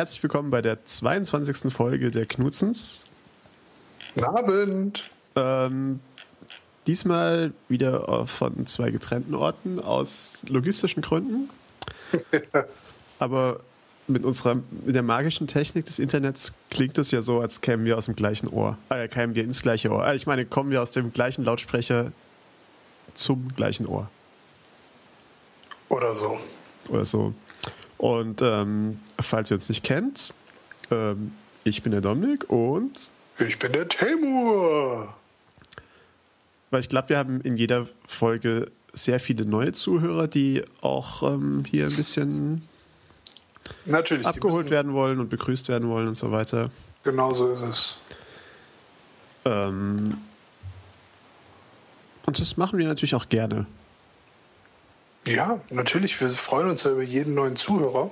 herzlich willkommen bei der 22. Folge der Knutzens. Guten Abend. Ähm, diesmal wieder von zwei getrennten Orten aus logistischen Gründen. Aber mit unserer mit der magischen Technik des Internets klingt es ja so, als kämen wir aus dem gleichen Ohr. Äh, kämen wir ins gleiche Ohr. Äh, ich meine, kommen wir aus dem gleichen Lautsprecher zum gleichen Ohr. Oder so. Oder so. Und ähm, falls ihr uns nicht kennt, ähm, ich bin der Dominik und ich bin der Temur. Weil ich glaube, wir haben in jeder Folge sehr viele neue Zuhörer, die auch ähm, hier ein bisschen Natürlich, abgeholt werden wollen und begrüßt werden wollen und so weiter. Genau so ist es. Ähm, und das machen wir natürlich auch gerne. Ja, natürlich. Wir freuen uns ja über jeden neuen Zuhörer.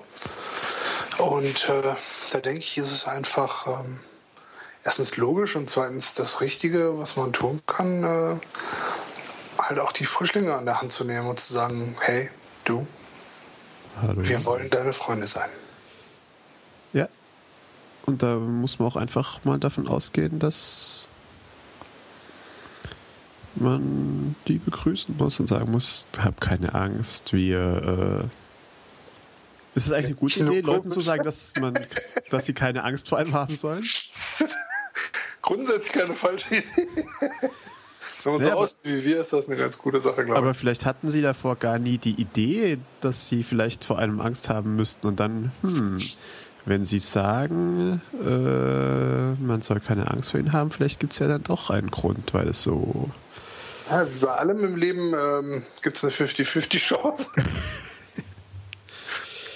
Und äh, da denke ich, ist es einfach ähm, erstens logisch und zweitens das Richtige, was man tun kann, äh, halt auch die Frischlinge an der Hand zu nehmen und zu sagen, hey, du, Hallo. wir wollen deine Freunde sein. Ja. Und da muss man auch einfach mal davon ausgehen, dass man die begrüßen muss und sagen muss, hab keine Angst, wir... Äh ist es eigentlich eine gute Idee, Leuten zu sagen, dass, man, dass sie keine Angst vor einem haben sollen? Grundsätzlich keine falsche Idee. Wenn man ja, so aussieht wie wir, ist das eine ganz gute Sache, glaube ich. Aber vielleicht hatten sie davor gar nie die Idee, dass sie vielleicht vor einem Angst haben müssten und dann, hm, wenn sie sagen, äh, man soll keine Angst vor ihnen haben, vielleicht gibt es ja dann doch einen Grund, weil es so ja, wie bei allem im Leben ähm, gibt es eine 50-50 Chance.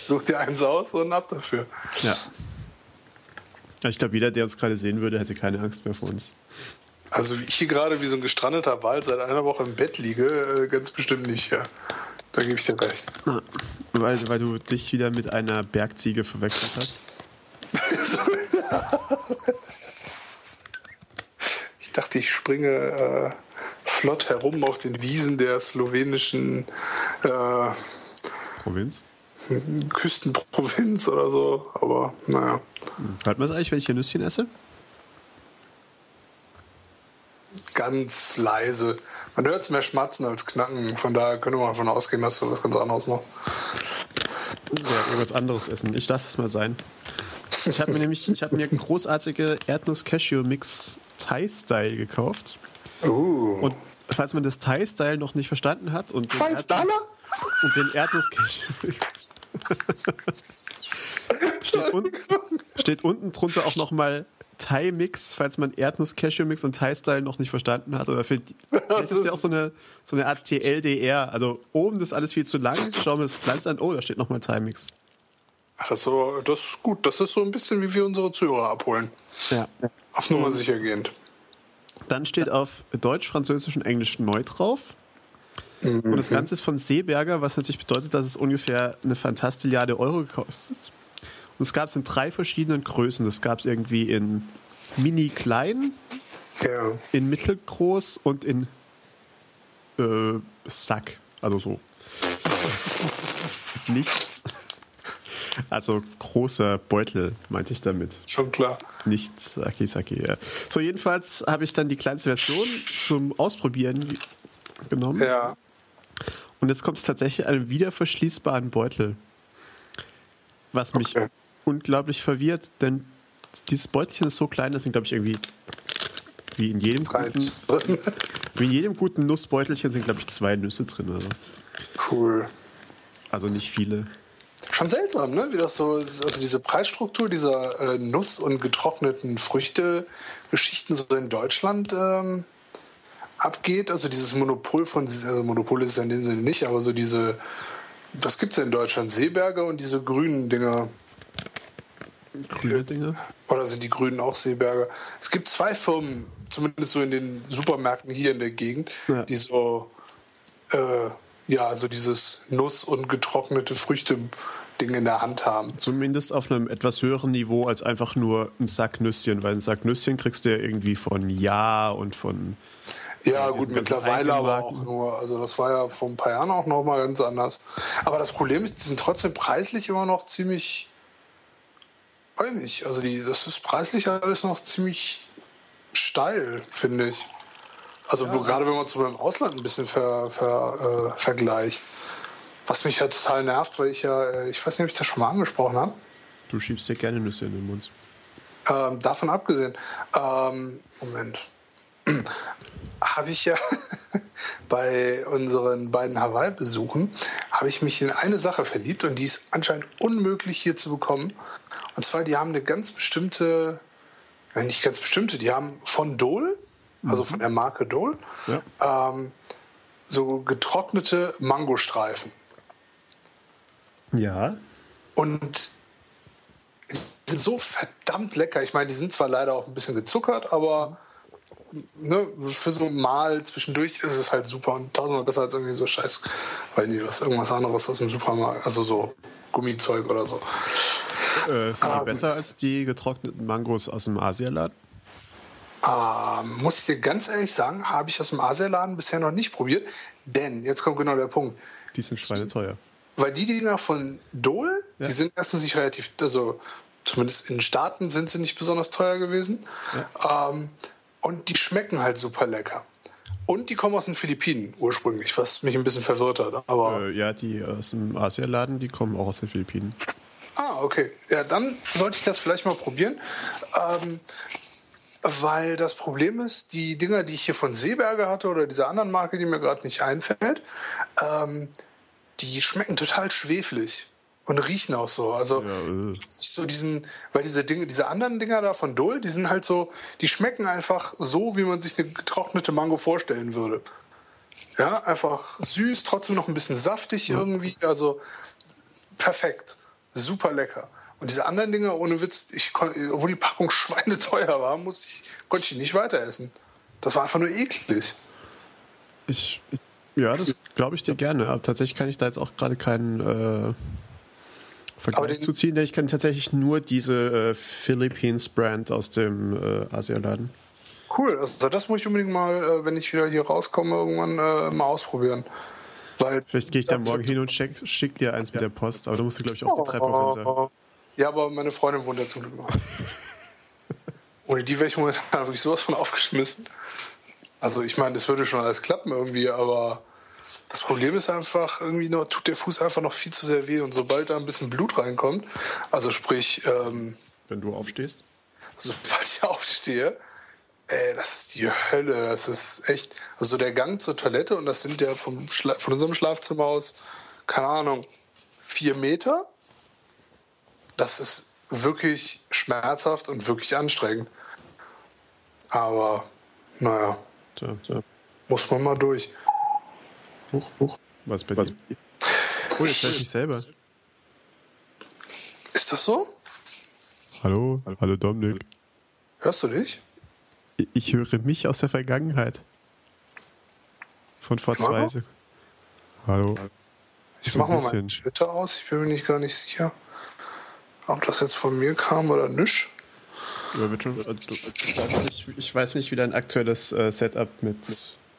Such dir eins aus und ab dafür. Ja. Ich glaube, jeder, der uns gerade sehen würde, hätte keine Angst mehr vor uns. Also wie ich hier gerade wie so ein gestrandeter Wal seit einer Woche im Bett liege, äh, ganz bestimmt nicht, ja. Da gebe ich dir recht. Ah, weil, weil du dich wieder mit einer Bergziege verwechselt hast. ich dachte, ich springe äh, flott herum auf den Wiesen der slowenischen äh, Provinz. Küstenprovinz oder so, aber naja. Hört man es eigentlich, wenn ich hier Nüsschen esse? Ganz leise. Man hört es mehr schmatzen als knacken, von daher könnte man davon ausgehen, dass du was ganz anderes machst. Ja, irgendwas anderes essen. Ich lasse es mal sein. Ich habe mir nämlich ich hab mir großartige Erdnuss-Cashew-Mix Thai-Style gekauft. Uh. Und falls man das Thai-Style noch nicht verstanden hat und den, Erdnuss, und den Erdnuss-Cashew steht, un steht unten drunter auch nochmal Thai-Mix, falls man Erdnuss-Cashew-Mix und Thai-Style noch nicht verstanden hat. Oder für das ist ja auch so eine, so eine Art TLDR. Also oben ist alles viel zu lang. Schauen wir das Pflanz an. Oh, da steht nochmal Thai-Mix. Ach, das ist, so, das ist gut. Das ist so ein bisschen, wie wir unsere Zuhörer abholen. Ja. Auf Nummer sicher gehend. Dann steht auf Deutsch, Französisch und Englisch neu drauf. Mhm. Und das Ganze ist von Seeberger, was natürlich bedeutet, dass es ungefähr eine Fantastilliarde Euro gekostet. Und es gab es in drei verschiedenen Größen. Das gab es irgendwie in mini klein, ja. in mittelgroß und in äh, Sack. Also so. Nichts. Also großer Beutel, meinte ich damit. Schon klar. Nicht Saki Saki. Ja. So, jedenfalls habe ich dann die kleinste Version zum Ausprobieren genommen. Ja. Und jetzt kommt es tatsächlich einen wiederverschließbaren Beutel. Was mich okay. unglaublich verwirrt, denn dieses Beutelchen ist so klein, das sind, glaube ich, irgendwie wie in jedem guten, wie in jedem guten Nussbeutelchen sind, glaube ich, zwei Nüsse drin. Also. Cool. Also nicht viele. Schon seltsam, ne? Wie das so ist. Also diese Preisstruktur dieser äh, Nuss- und getrockneten Früchte-Geschichten so in Deutschland ähm, abgeht. Also dieses Monopol von, also Monopol ist es in dem Sinne nicht, aber so diese, was gibt es in Deutschland? Seeberger und diese grünen Dinger. Grüne Dinger? Oder sind die Grünen auch Seeberger? Es gibt zwei Firmen, zumindest so in den Supermärkten hier in der Gegend, ja. die so äh, ja, also dieses Nuss- und getrocknete Früchte-Ding in der Hand haben. Zumindest auf einem etwas höheren Niveau als einfach nur ein Sack Nüsschen, weil ein Sack Nüsschen kriegst du ja irgendwie von Ja und von. Ja, gut, mittlerweile aber auch nur. Also, das war ja vor ein paar Jahren auch nochmal ganz anders. Aber das Problem ist, die sind trotzdem preislich immer noch ziemlich weiß nicht, also die, das ist preislich alles noch ziemlich steil, finde ich. Also ja. gerade wenn man es im Ausland ein bisschen ver, ver, äh, vergleicht. Was mich ja total nervt, weil ich ja, äh, ich weiß nicht, ob ich das schon mal angesprochen habe. Du schiebst dir gerne Nüsse in den Mund. Ähm, davon abgesehen, ähm, Moment, habe ich ja bei unseren beiden Hawaii-Besuchen, habe ich mich in eine Sache verliebt und die ist anscheinend unmöglich hier zu bekommen. Und zwar, die haben eine ganz bestimmte, nicht ganz bestimmte, die haben von Dole, also von der Marke Dole, ja. ähm, so getrocknete Mangostreifen. Ja. Und die sind so verdammt lecker. Ich meine, die sind zwar leider auch ein bisschen gezuckert, aber ne, für so mal zwischendurch ist es halt super und tausendmal besser als irgendwie so Scheiß, weil nie was irgendwas anderes aus dem Supermarkt, also so Gummizeug oder so. Äh, sind die ähm, besser als die getrockneten Mangos aus dem Asialaden? Ähm, muss ich dir ganz ehrlich sagen, habe ich aus dem Asialaden bisher noch nicht probiert, denn jetzt kommt genau der Punkt. Die sind schweineteuer. Weil die Dinger von Dole, ja. die sind erstens nicht relativ, also zumindest in den Staaten sind sie nicht besonders teuer gewesen. Ja. Ähm, und die schmecken halt super lecker. Und die kommen aus den Philippinen ursprünglich, was mich ein bisschen verwirrt hat. Aber äh, ja, die aus dem Asialaden, die kommen auch aus den Philippinen. Ah, okay. Ja, dann sollte ich das vielleicht mal probieren. Ähm, weil das Problem ist, die Dinger, die ich hier von Seeberger hatte oder dieser anderen Marke, die mir gerade nicht einfällt, ähm, die schmecken total schweflig und riechen auch so. Also ja, äh. so diesen, weil diese Dinge, diese anderen Dinger da von Dole, die sind halt so, die schmecken einfach so, wie man sich eine getrocknete Mango vorstellen würde. Ja, einfach süß, trotzdem noch ein bisschen saftig irgendwie. Also perfekt. Super lecker. Und diese anderen Dinge, ohne Witz, ich obwohl die Packung schweineteuer war, muss ich, konnte ich die nicht weiter essen. Das war einfach nur eklig. Ich, ja, das glaube ich dir gerne. Aber tatsächlich kann ich da jetzt auch gerade keinen äh, Vergleich zu ziehen, denn ich kenne tatsächlich nur diese äh, Philippines Brand aus dem äh, Asialaden. Cool, also das muss ich unbedingt mal, äh, wenn ich wieder hier rauskomme, irgendwann äh, mal ausprobieren. Weil Vielleicht gehe ich da morgen hin und schick, schick dir eins mit der Post, aber da musst du, glaube ich, auch die Treppe runter. Ja, aber meine Freundin wohnt ja zum Glück noch. Ohne die wäre ich momentan wirklich sowas von aufgeschmissen. Also ich meine, das würde schon alles klappen irgendwie, aber das Problem ist einfach, irgendwie noch, tut der Fuß einfach noch viel zu sehr weh und sobald da ein bisschen Blut reinkommt, also sprich... Ähm, Wenn du aufstehst? Sobald ich aufstehe, ey, das ist die Hölle, das ist echt... Also der Gang zur Toilette und das sind ja vom Schla von unserem Schlafzimmer aus, keine Ahnung, vier Meter. Das ist wirklich schmerzhaft und wirklich anstrengend. Aber, naja. Tja, tja. Muss man mal durch. Huch, huch. Was bei dir? Oh, hört ich selber. Ist das so? Hallo, hallo Dominik. Hörst du dich? Ich höre mich aus der Vergangenheit. Von vor zwei Sekunden. Hallo. Ich mach mal meinen Twitter aus. Ich bin mir nicht gar nicht sicher, ob das jetzt von mir kam oder nicht. Also, ich weiß nicht, wie dein aktuelles äh, Setup mit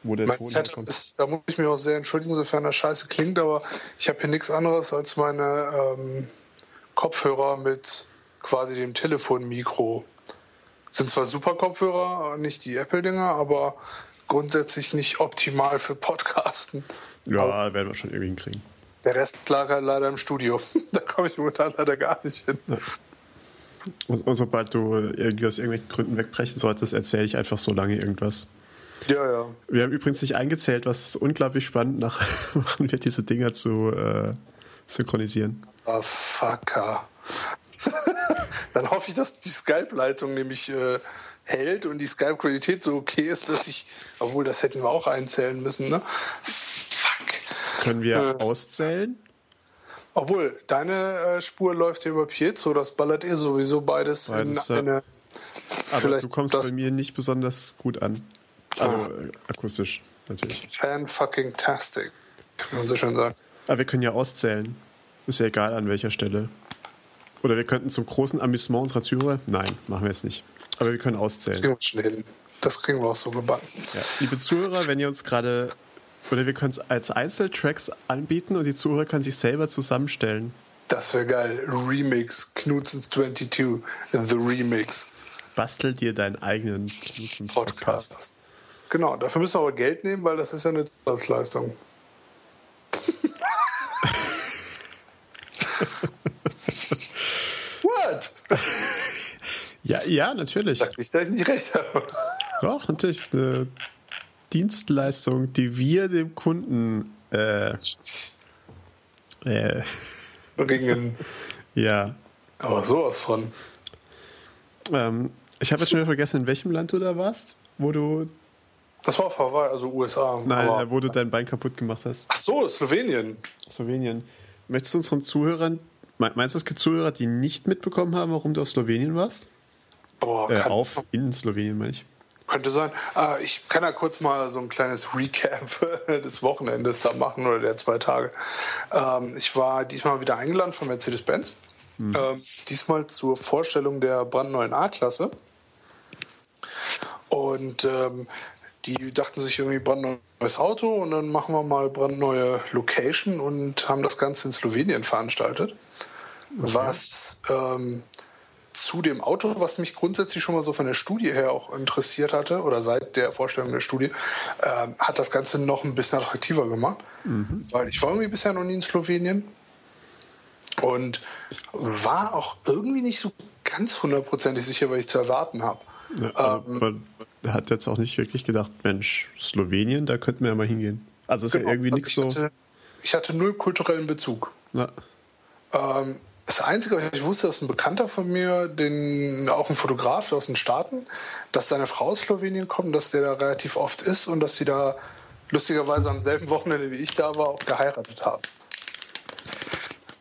wo der mein Ton Setup ist, da muss ich mich auch sehr entschuldigen, sofern das scheiße klingt, aber ich habe hier nichts anderes als meine ähm, Kopfhörer mit quasi dem Telefonmikro. Sind zwar super Kopfhörer, nicht die Apple-Dinger, aber grundsätzlich nicht optimal für Podcasten. Ja, aber werden wir schon irgendwie hinkriegen. Der Rest lag halt leider im Studio. da komme ich momentan leider gar nicht hin. Ja. Und sobald du irgendwie aus irgendwelchen Gründen wegbrechen solltest, erzähle ich einfach so lange irgendwas. Ja, ja. Wir haben übrigens nicht eingezählt, was unglaublich spannend nach machen wird, diese Dinger zu äh, synchronisieren. Ah, oh, fucker. Dann hoffe ich, dass die Skype-Leitung nämlich äh, hält und die Skype-Qualität so okay ist, dass ich, obwohl das hätten wir auch einzählen müssen, ne? Können wir äh, auszählen? Obwohl, deine äh, Spur läuft ja über Piezo, das ballert eh sowieso beides, beides in eine. Aber du kommst bei mir nicht besonders gut an. Also ah. akustisch, natürlich. Fan-fucking-tastic, kann man so schön sagen. Aber wir können ja auszählen. Ist ja egal, an welcher Stelle. Oder wir könnten zum großen Amüsement unserer Zuhörer. Nein, machen wir jetzt nicht. Aber wir können auszählen. Das kriegen wir. Das kriegen wir auch so gebacken. Ja. Liebe Zuhörer, wenn ihr uns gerade. Oder wir können es als Einzeltracks anbieten und die Zuhörer können sich selber zusammenstellen. Das wäre geil. Remix. Knutzens 22. The Remix. Bastel dir deinen eigenen Knutzens Podcast. Podcast. Genau, dafür müssen wir aber Geld nehmen, weil das ist ja eine Zusatzleistung. What? Ja, ja, natürlich. Sag ich nicht recht habe. Doch, natürlich ist eine Dienstleistung, die wir dem Kunden äh, äh, bringen. Ja. Aber sowas von. Ähm, ich habe jetzt schon wieder vergessen, in welchem Land du da warst, wo du. Das war auf Hawaii, also USA. Nein, wo du dein Bein kaputt gemacht hast. Ach so, Slowenien. Slowenien. Möchtest du unseren Zuhörern, meinst du, es gibt Zuhörer, die nicht mitbekommen haben, warum du aus Slowenien warst? Boah, äh, auf, in Slowenien, meine ich. Könnte sein. Äh, ich kann ja kurz mal so ein kleines Recap des Wochenendes da machen oder der zwei Tage. Ähm, ich war diesmal wieder eingeladen von Mercedes-Benz. Mhm. Ähm, diesmal zur Vorstellung der brandneuen A-Klasse. Und ähm, die dachten sich irgendwie brandneues Auto und dann machen wir mal brandneue Location und haben das Ganze in Slowenien veranstaltet. Okay. Was ähm, zu dem Auto, was mich grundsätzlich schon mal so von der Studie her auch interessiert hatte, oder seit der Vorstellung der Studie, äh, hat das Ganze noch ein bisschen attraktiver gemacht. Mhm. Weil ich war irgendwie bisher noch nie in Slowenien und war auch irgendwie nicht so ganz hundertprozentig sicher, was ich zu erwarten habe. Ja, ähm, man hat jetzt auch nicht wirklich gedacht, Mensch, Slowenien, da könnten wir ja mal hingehen. Also ist genau, ja irgendwie also nichts so. Hatte, ich hatte null kulturellen Bezug. Ja. Ähm, das Einzige, was ich wusste, ist ein Bekannter von mir, den, auch ein Fotograf aus den Staaten, dass seine Frau aus Slowenien kommt, dass der da relativ oft ist und dass sie da lustigerweise am selben Wochenende wie ich da war, auch geheiratet haben.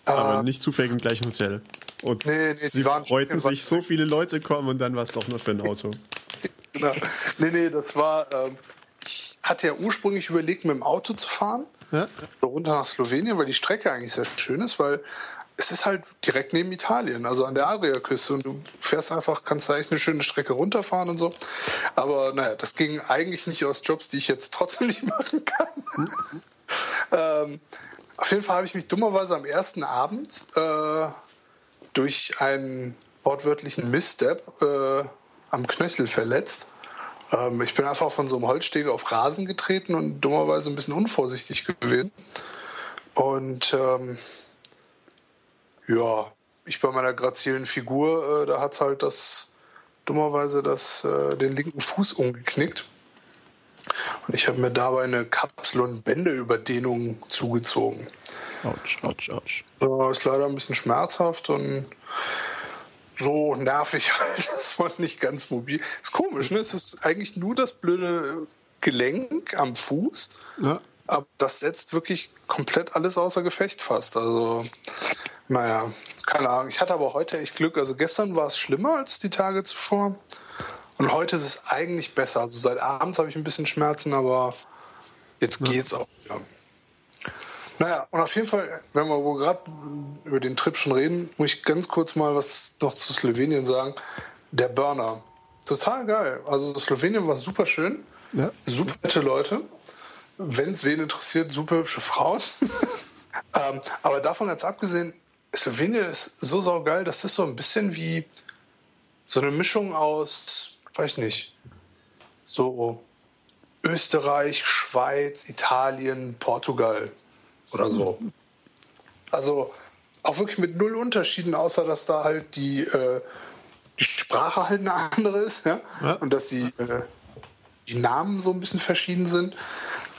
Aber äh, nicht zufällig im gleichen Hotel. Und nee, nee, sie freuten sich, so viele Leute kommen und dann war es doch nur für ein Auto. genau. Nee, nee, das war. Ähm, ich hatte ja ursprünglich überlegt, mit dem Auto zu fahren. Ja? So runter nach Slowenien, weil die Strecke eigentlich sehr schön ist, weil es ist halt direkt neben Italien, also an der Adriaküste. Und du fährst einfach, kannst da echt eine schöne Strecke runterfahren und so. Aber naja, das ging eigentlich nicht aus Jobs, die ich jetzt trotzdem nicht machen kann. ähm, auf jeden Fall habe ich mich dummerweise am ersten Abend äh, durch einen wortwörtlichen Missstep äh, am Knöchel verletzt. Ähm, ich bin einfach von so einem Holzsteg auf Rasen getreten und dummerweise ein bisschen unvorsichtig gewesen. Und ähm, ja, ich bei meiner grazilen Figur, äh, da hat es halt das dummerweise das, äh, den linken Fuß umgeknickt. Und ich habe mir dabei eine Kapsel- und Bändeüberdehnung zugezogen. Autsch, autsch, autsch. Ja, ist leider ein bisschen schmerzhaft und so nervig halt, dass man nicht ganz mobil ist. komisch, ne? Es ist eigentlich nur das blöde Gelenk am Fuß. Ja. Aber das setzt wirklich komplett alles außer Gefecht fast. Also naja, keine Ahnung. Ich hatte aber heute echt Glück. Also gestern war es schlimmer als die Tage zuvor. Und heute ist es eigentlich besser. Also seit abends habe ich ein bisschen Schmerzen, aber jetzt ja. geht's auch wieder. Naja, und auf jeden Fall, wenn wir gerade über den Trip schon reden, muss ich ganz kurz mal was noch zu Slowenien sagen. Der Burner. Total geil. Also Slowenien war super schön. Ja. Super nette Leute. Wenn es wen interessiert, super hübsche Frauen. ähm, aber davon ganz abgesehen, Slowenien ist so saugeil, das ist so ein bisschen wie so eine Mischung aus, weiß nicht, so Österreich, Schweiz, Italien, Portugal oder so. Also auch wirklich mit null Unterschieden, außer dass da halt die, äh, die Sprache halt eine andere ist ja? ja. und dass die, äh, die Namen so ein bisschen verschieden sind.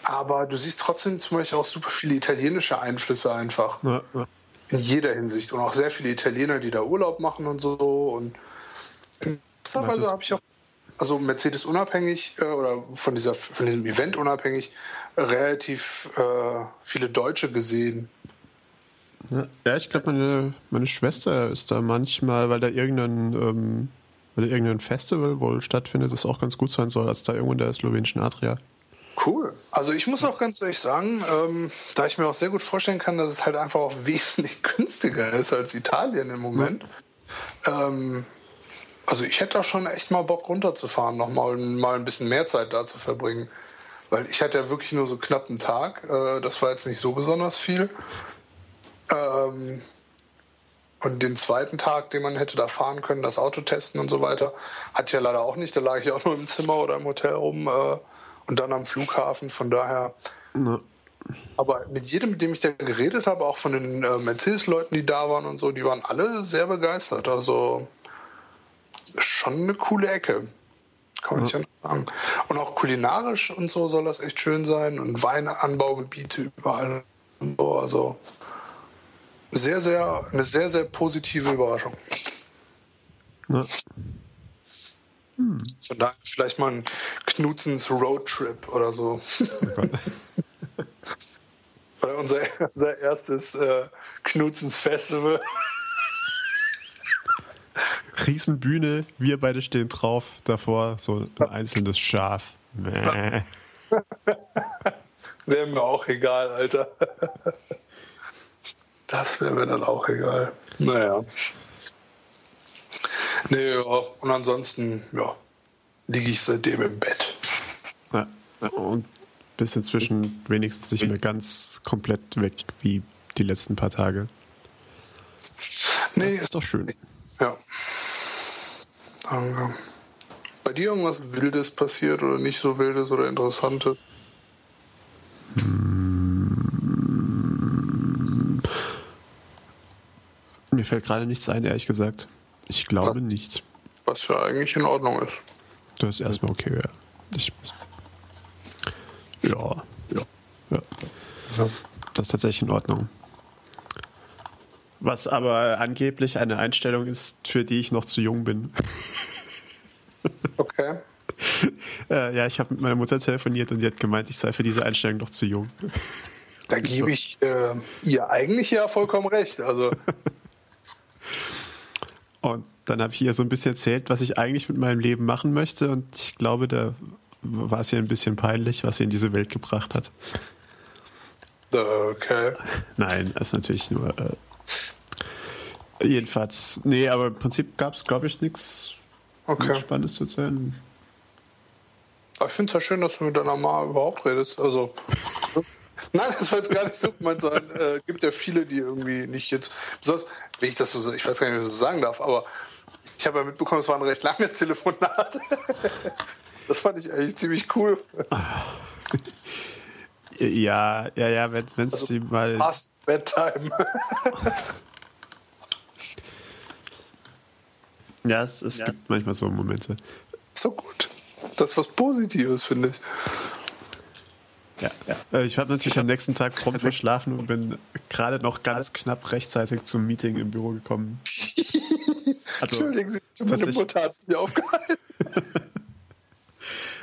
Aber du siehst trotzdem zum Beispiel auch super viele italienische Einflüsse einfach. Ja, ja in jeder Hinsicht. Und auch sehr viele Italiener, die da Urlaub machen und so. Und teilweise habe ich auch, also Mercedes unabhängig äh, oder von, dieser, von diesem Event unabhängig, relativ äh, viele Deutsche gesehen. Ja, ich glaube, meine, meine Schwester ist da manchmal, weil da irgendein, ähm, weil da irgendein Festival wohl stattfindet, das auch ganz gut sein soll, als da irgendwo in der slowenischen Adria. Cool. Also ich muss auch ganz ehrlich sagen, ähm, da ich mir auch sehr gut vorstellen kann, dass es halt einfach auch wesentlich günstiger ist als Italien im Moment. Ähm, also ich hätte auch schon echt mal Bock runterzufahren, nochmal mal ein bisschen mehr Zeit da zu verbringen. Weil ich hatte ja wirklich nur so knapp einen Tag. Äh, das war jetzt nicht so besonders viel. Ähm, und den zweiten Tag, den man hätte da fahren können, das Auto testen und so weiter, hatte ich ja leider auch nicht. Da lag ich auch nur im Zimmer oder im Hotel rum äh, und dann am Flughafen. Von daher. Ja. Aber mit jedem, mit dem ich da geredet habe, auch von den äh, Mercedes-Leuten, die da waren und so, die waren alle sehr begeistert. Also schon eine coole Ecke. Kann man ja. nicht sagen. Und auch kulinarisch und so soll das echt schön sein. Und Weinanbaugebiete überall. Und so. Also sehr, sehr, eine sehr, sehr positive Überraschung. Ja. Hm. Von daher vielleicht mal ein Knutzens Roadtrip oder so. Oh oder unser, unser erstes äh, Knutzens Festival. Riesenbühne, wir beide stehen drauf, davor so ein einzelnes Schaf. Wäre mir auch egal, Alter. Das wäre mir dann auch egal. Naja. Nee, ja. Und ansonsten, ja, liege ich seitdem im Bett. Ja, und bis inzwischen wenigstens nicht mehr ganz komplett weg wie die letzten paar Tage. Nee. Das ist doch schön. Ja. Danke. Bei dir irgendwas Wildes passiert oder nicht so Wildes oder Interessantes? Hm. Mir fällt gerade nichts ein, ehrlich gesagt. Ich glaube was, nicht. Was ja eigentlich in Ordnung ist. Das ist erstmal okay, ja. Ich, ja, ja, ja. Das ist tatsächlich in Ordnung. Was aber angeblich eine Einstellung ist, für die ich noch zu jung bin. Okay. äh, ja, ich habe mit meiner Mutter telefoniert und die hat gemeint, ich sei für diese Einstellung noch zu jung. Da gebe ich äh, ihr eigentlich ja vollkommen recht. Also. und dann habe ich ihr so ein bisschen erzählt, was ich eigentlich mit meinem Leben machen möchte. Und ich glaube, da war es ihr ein bisschen peinlich, was sie in diese Welt gebracht hat. Okay. Nein, das ist natürlich nur. Äh, jedenfalls, nee, aber im Prinzip gab es, glaube ich, nichts okay. Spannendes zu erzählen. ich finde es ja schön, dass du mit deiner Ma überhaupt redest. Also. Nein, das war jetzt gar nicht so gemeint, sondern äh, gibt ja viele, die irgendwie nicht jetzt. Besonders, wenn ich das so, ich weiß gar nicht, wie ich das so sagen darf, aber ich habe ja mitbekommen, es war ein recht langes Telefonat. Das fand ich eigentlich ziemlich cool. Ja, ja, ja, wenn es also, mal. Past Bedtime. Ja, es, es ja. gibt manchmal so Momente. So gut. Das ist was Positives, finde ich. Ja, ja. Äh, ich habe natürlich am nächsten Tag prompt verschlafen und bin gerade noch ganz knapp rechtzeitig zum Meeting im Büro gekommen. Also, Entschuldigen Sie, meine Mutter hat mich aufgehalten.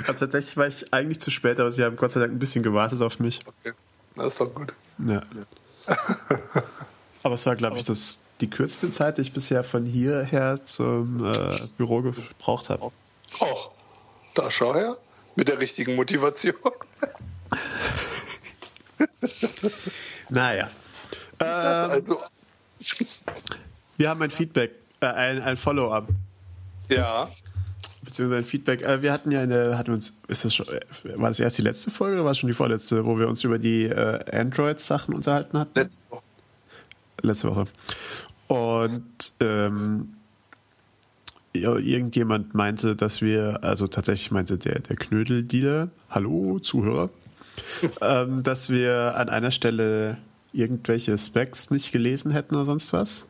also tatsächlich war ich eigentlich zu spät, aber sie haben Gott sei Dank ein bisschen gewartet auf mich. Okay, das ist doch gut. Ja. aber es war, glaube ich, das, die kürzeste Zeit, die ich bisher von hierher zum äh, Büro gebraucht habe. Och, da schau her. Mit der richtigen Motivation. naja. Ähm, also. Wir haben ein Feedback, äh, ein, ein Follow-up. Ja. Beziehungsweise ein Feedback. Äh, wir hatten ja eine, hatten uns, ist das schon, war das erst die letzte Folge oder war es schon die vorletzte, wo wir uns über die äh, Android-Sachen unterhalten hatten? Letzte Woche. Letzte Woche. Und ähm, irgendjemand meinte, dass wir, also tatsächlich meinte der, der Knödeldealer, hallo Zuhörer, ähm, dass wir an einer Stelle irgendwelche Specs nicht gelesen hätten oder sonst was.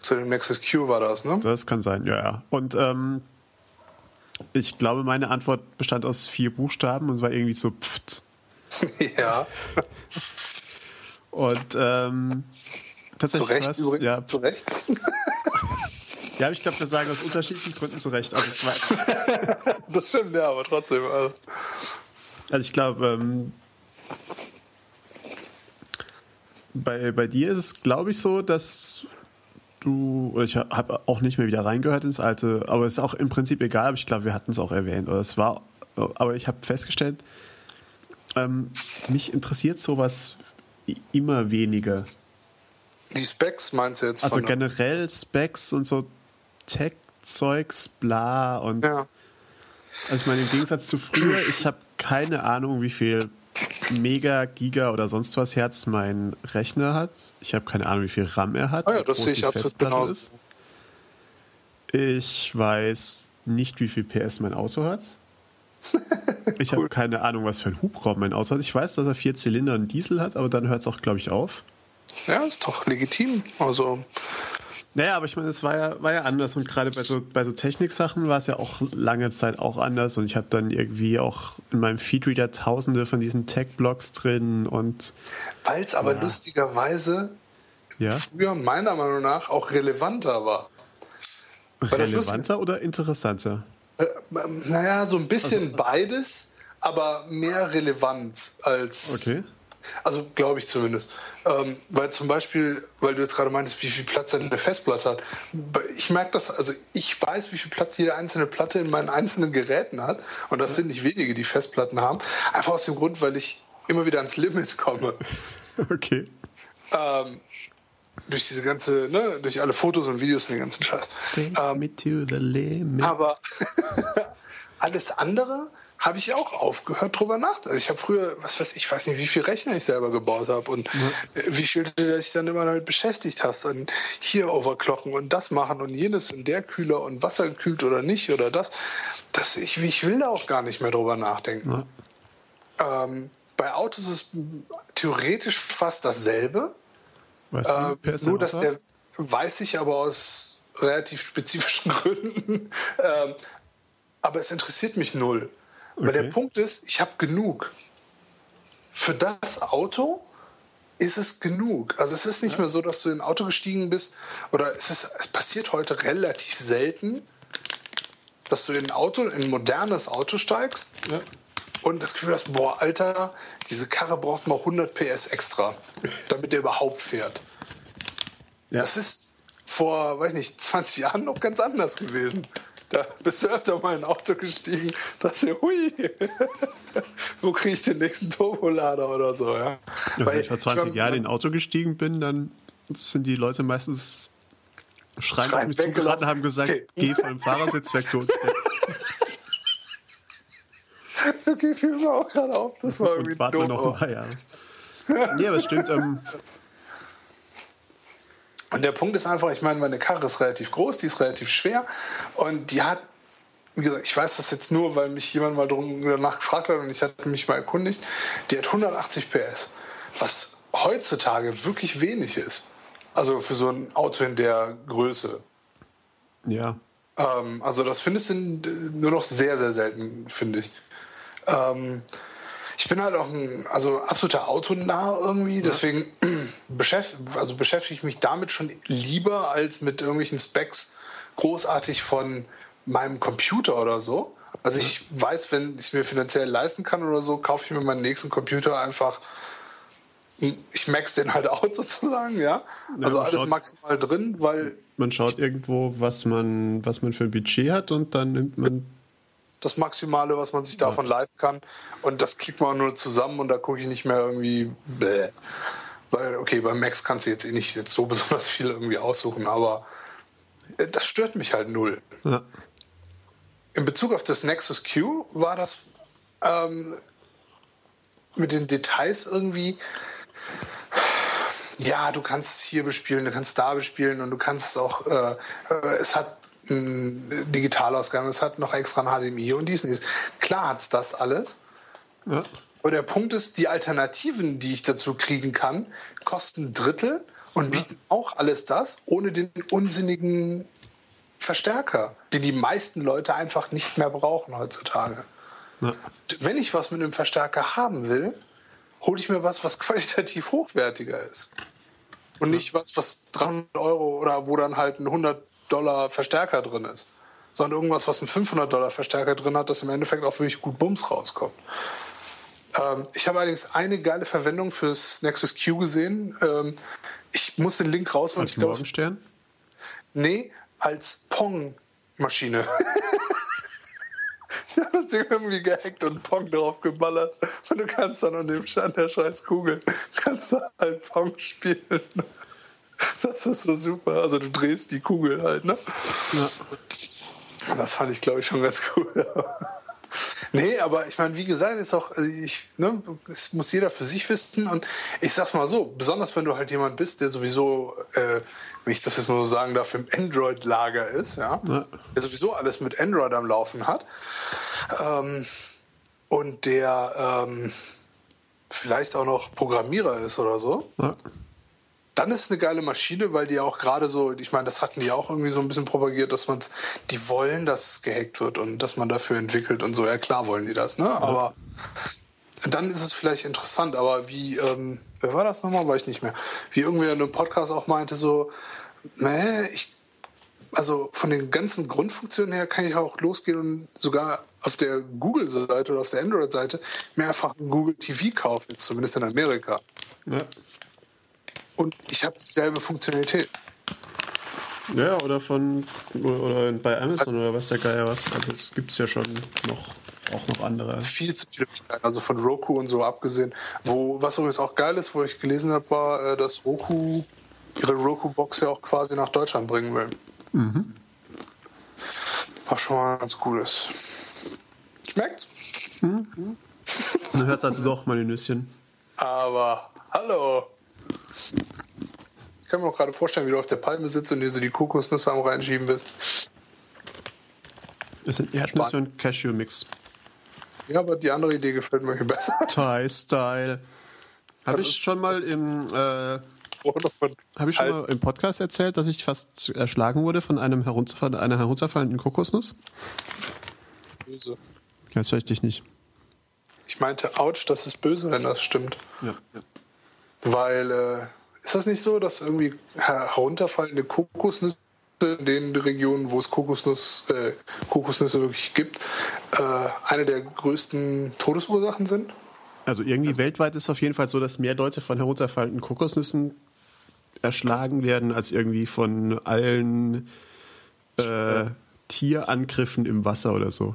Zu dem Nexus Q war das, ne? Das kann sein, ja, ja. Und ähm, ich glaube, meine Antwort bestand aus vier Buchstaben und war irgendwie so pft. ja. Und ähm, tatsächlich. Zu Recht, was, übrigens, ja, zu Recht. ja, ich glaube, wir sagen aus unterschiedlichen Gründen zu Recht. Also, das stimmt, ja, aber trotzdem. Also, also ich glaube, ähm, bei, bei dir ist es, glaube ich, so, dass du, oder ich habe auch nicht mehr wieder reingehört ins alte, aber es ist auch im Prinzip egal, aber ich glaube, wir hatten es auch erwähnt. Oder es war, aber ich habe festgestellt, ähm, mich interessiert sowas immer weniger. Die Specs meinst du jetzt? Also generell Specs und so Tech-Zeugs, bla und. Ja. Also ich meine, im Gegensatz zu früher, ich habe keine Ahnung, wie viel Mega, Giga oder sonst was Herz mein Rechner hat. Ich habe keine Ahnung, wie viel RAM er hat. Ah ja, das sehe ich absolut genau. Ist. Ich weiß nicht, wie viel PS mein Auto hat. Ich cool. habe keine Ahnung, was für ein Hubraum mein Auto hat. Ich weiß, dass er vier Zylinder und Diesel hat, aber dann hört es auch, glaube ich, auf. Ja, ist doch legitim. Also. Naja, aber ich meine, es war ja, war ja anders und gerade bei so, bei so Techniksachen war es ja auch lange Zeit auch anders und ich habe dann irgendwie auch in meinem Feedreader tausende von diesen Tech-Blogs drin und. Weil es aber ja. lustigerweise ja? früher meiner Meinung nach auch relevanter war. Relevanter oder interessanter? Äh, naja, so ein bisschen also, beides, aber mehr relevant als. Okay. Also glaube ich zumindest. Ähm, weil zum Beispiel, weil du jetzt gerade meintest, wie viel Platz eine Festplatte hat. Ich merke das, also ich weiß, wie viel Platz jede einzelne Platte in meinen einzelnen Geräten hat. Und das sind nicht wenige, die Festplatten haben. Einfach aus dem Grund, weil ich immer wieder ans Limit komme. Okay. Ähm, durch diese ganze, ne, durch alle Fotos und Videos und den ganzen Scheiß. Ähm, aber alles andere habe ich auch aufgehört drüber nachzudenken. Also ich habe früher, was weiß ich, weiß nicht, wie viel Rechner ich selber gebaut habe und ja. wie viel du dich dann immer damit beschäftigt hast und hier overclocken und das machen und jenes und der Kühler und Wasser gekühlt oder nicht oder das. das ich, ich will da auch gar nicht mehr drüber nachdenken. Ja. Ähm, bei Autos ist theoretisch fast dasselbe. Weißt du, äh, nur, dass der weiß ich aber aus relativ spezifischen Gründen. ähm, aber es interessiert mich null. Okay. Weil der Punkt ist, ich habe genug. Für das Auto ist es genug. Also es ist nicht ja. mehr so, dass du in ein Auto gestiegen bist oder es, ist, es passiert heute relativ selten, dass du in ein Auto, in ein modernes Auto steigst ja. und das Gefühl hast, boah, Alter, diese Karre braucht mal 100 PS extra, damit der überhaupt fährt. Ja. Das ist vor, weiß nicht, 20 Jahren noch ganz anders gewesen. Da bist du öfter mal in ein Auto gestiegen, dass du, hui, wo kriege ich den nächsten Turbolader oder so, ja. ja wenn ich vor 20 Jahren in ein Auto gestiegen bin, dann sind die Leute meistens schreiend auf mich zugerannt und haben gesagt, okay. geh von dem Fahrersitz weg, du. okay, fiel mir auch gerade auf, das war irgendwie und warte doof. noch ein paar Jahre. Nee, aber es stimmt, ähm, und der Punkt ist einfach, ich meine, meine Karre ist relativ groß, die ist relativ schwer und die hat, wie gesagt, ich weiß das jetzt nur, weil mich jemand mal danach gefragt hat und ich hatte mich mal erkundigt, die hat 180 PS, was heutzutage wirklich wenig ist. Also für so ein Auto in der Größe. Ja. Ähm, also das findest du nur noch sehr, sehr selten, finde ich. Ähm, ich bin halt auch ein also absoluter Autonah irgendwie, deswegen beschäft, also beschäftige ich mich damit schon lieber als mit irgendwelchen Specs großartig von meinem Computer oder so. Also ich weiß, wenn ich es mir finanziell leisten kann oder so, kaufe ich mir meinen nächsten Computer einfach. Ich max den halt out sozusagen, ja. Also alles maximal drin, weil. Man schaut irgendwo, was man, was man für ein Budget hat und dann nimmt man das Maximale, was man sich davon live kann. Und das klickt man nur zusammen und da gucke ich nicht mehr irgendwie. Bäh. Weil, okay, beim Max kannst du jetzt eh nicht jetzt so besonders viel irgendwie aussuchen, aber äh, das stört mich halt null. Ja. In Bezug auf das Nexus Q war das ähm, mit den Details irgendwie. Ja, du kannst es hier bespielen, du kannst da bespielen und du kannst es auch. Äh, äh es hat einen Digitalausgang, es hat noch extra ein HDMI und dies und dies. Klar hat es das alles. Ja. Aber der Punkt ist, die Alternativen, die ich dazu kriegen kann, kosten Drittel und bieten ja. auch alles das ohne den unsinnigen Verstärker, den die meisten Leute einfach nicht mehr brauchen heutzutage. Ja. Wenn ich was mit einem Verstärker haben will, hole ich mir was, was qualitativ hochwertiger ist. Und nicht was, was 300 Euro oder wo dann halt ein 100 Dollar Verstärker drin ist, sondern irgendwas, was einen 500 Dollar Verstärker drin hat, das im Endeffekt auch wirklich gut Bums rauskommt. Ähm, ich habe allerdings eine geile Verwendung fürs Nexus Q gesehen. Ähm, ich muss den Link raus. Als Morgenstern? Nee, als Pong-Maschine. ich habe das Ding irgendwie gehackt und Pong drauf geballert. Und du kannst dann an dem Stand der scheiß Kugel kannst du halt Pong spielen. Das ist so super. Also du drehst die Kugel halt, ne? Ja. Das fand ich, glaube ich, schon ganz cool. Nee, aber ich meine, wie gesagt, ist auch, also ich, ne, es muss jeder für sich wissen. Und ich sag's mal so, besonders wenn du halt jemand bist, der sowieso, äh, wenn ich das jetzt mal so sagen darf, im Android-Lager ist, ja, ja, der sowieso alles mit Android am Laufen hat. Ähm, und der ähm, vielleicht auch noch Programmierer ist oder so. Ja dann ist es eine geile Maschine, weil die auch gerade so, ich meine, das hatten die auch irgendwie so ein bisschen propagiert, dass man die wollen, dass es gehackt wird und dass man dafür entwickelt und so. Ja, klar wollen die das, ne? Aber dann ist es vielleicht interessant, aber wie, ähm, wer war das nochmal? Weiß ich nicht mehr. Wie irgendwer in einem Podcast auch meinte, so, nee, ich, also von den ganzen Grundfunktionen her kann ich auch losgehen und sogar auf der Google-Seite oder auf der Android-Seite mir einfach ein Google TV kaufen, zumindest in Amerika. Ja und ich habe dieselbe Funktionalität. Ja, oder von oder bei Amazon oder was der Geier was. Also es gibt es ja schon noch auch noch andere. Also viel zu viele Möglichkeiten, also von Roku und so abgesehen. Wo, was übrigens auch geil ist, wo ich gelesen habe, war, äh, dass Roku ihre Roku-Box ja auch quasi nach Deutschland bringen will. Mhm. Was schon mal ganz cool ist. Schmeckt's? Mhm. Man hört also doch mal ein Nüsschen. Aber hallo. Ich kann mir auch gerade vorstellen, wie du auf der Palme sitzt und dir so die Kokosnüsse am reinschieben bist. Das sind Erdnüsse und Cashew-Mix. Ja, aber die andere Idee gefällt mir besser. Thai-Style. Habe also, ich schon mal im äh, habe ich schon mal im Podcast erzählt, dass ich fast erschlagen wurde von einem herunterfall einer herunterfallenden Kokosnuss? Böse. Jetzt höre ich dich nicht. Ich meinte, ouch, das ist böse, wenn das stimmt. Ja. Weil, äh, ist das nicht so, dass irgendwie herunterfallende Kokosnüsse in den Regionen, wo es Kokosnuss, äh, Kokosnüsse wirklich gibt, äh, eine der größten Todesursachen sind? Also irgendwie also, weltweit ist es auf jeden Fall so, dass mehr Leute von herunterfallenden Kokosnüssen erschlagen werden, als irgendwie von allen äh, Tierangriffen im Wasser oder so.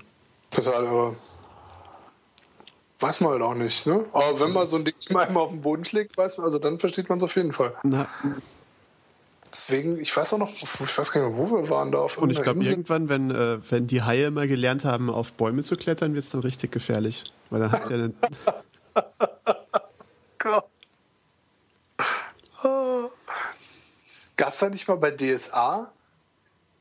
Das ist aber Weiß man halt auch nicht, ne? Aber wenn man so ein Ding mal auf den Boden schlägt, weiß man, also dann versteht man es auf jeden Fall. Na. Deswegen, ich weiß auch noch, ich weiß gar nicht mehr, wo wir waren da auf Und ich glaube, irgendwann, wenn, äh, wenn die Haie mal gelernt haben, auf Bäume zu klettern, wird es dann richtig gefährlich. Weil dann hast du ja Gott. Oh. Gab es da nicht mal bei DSA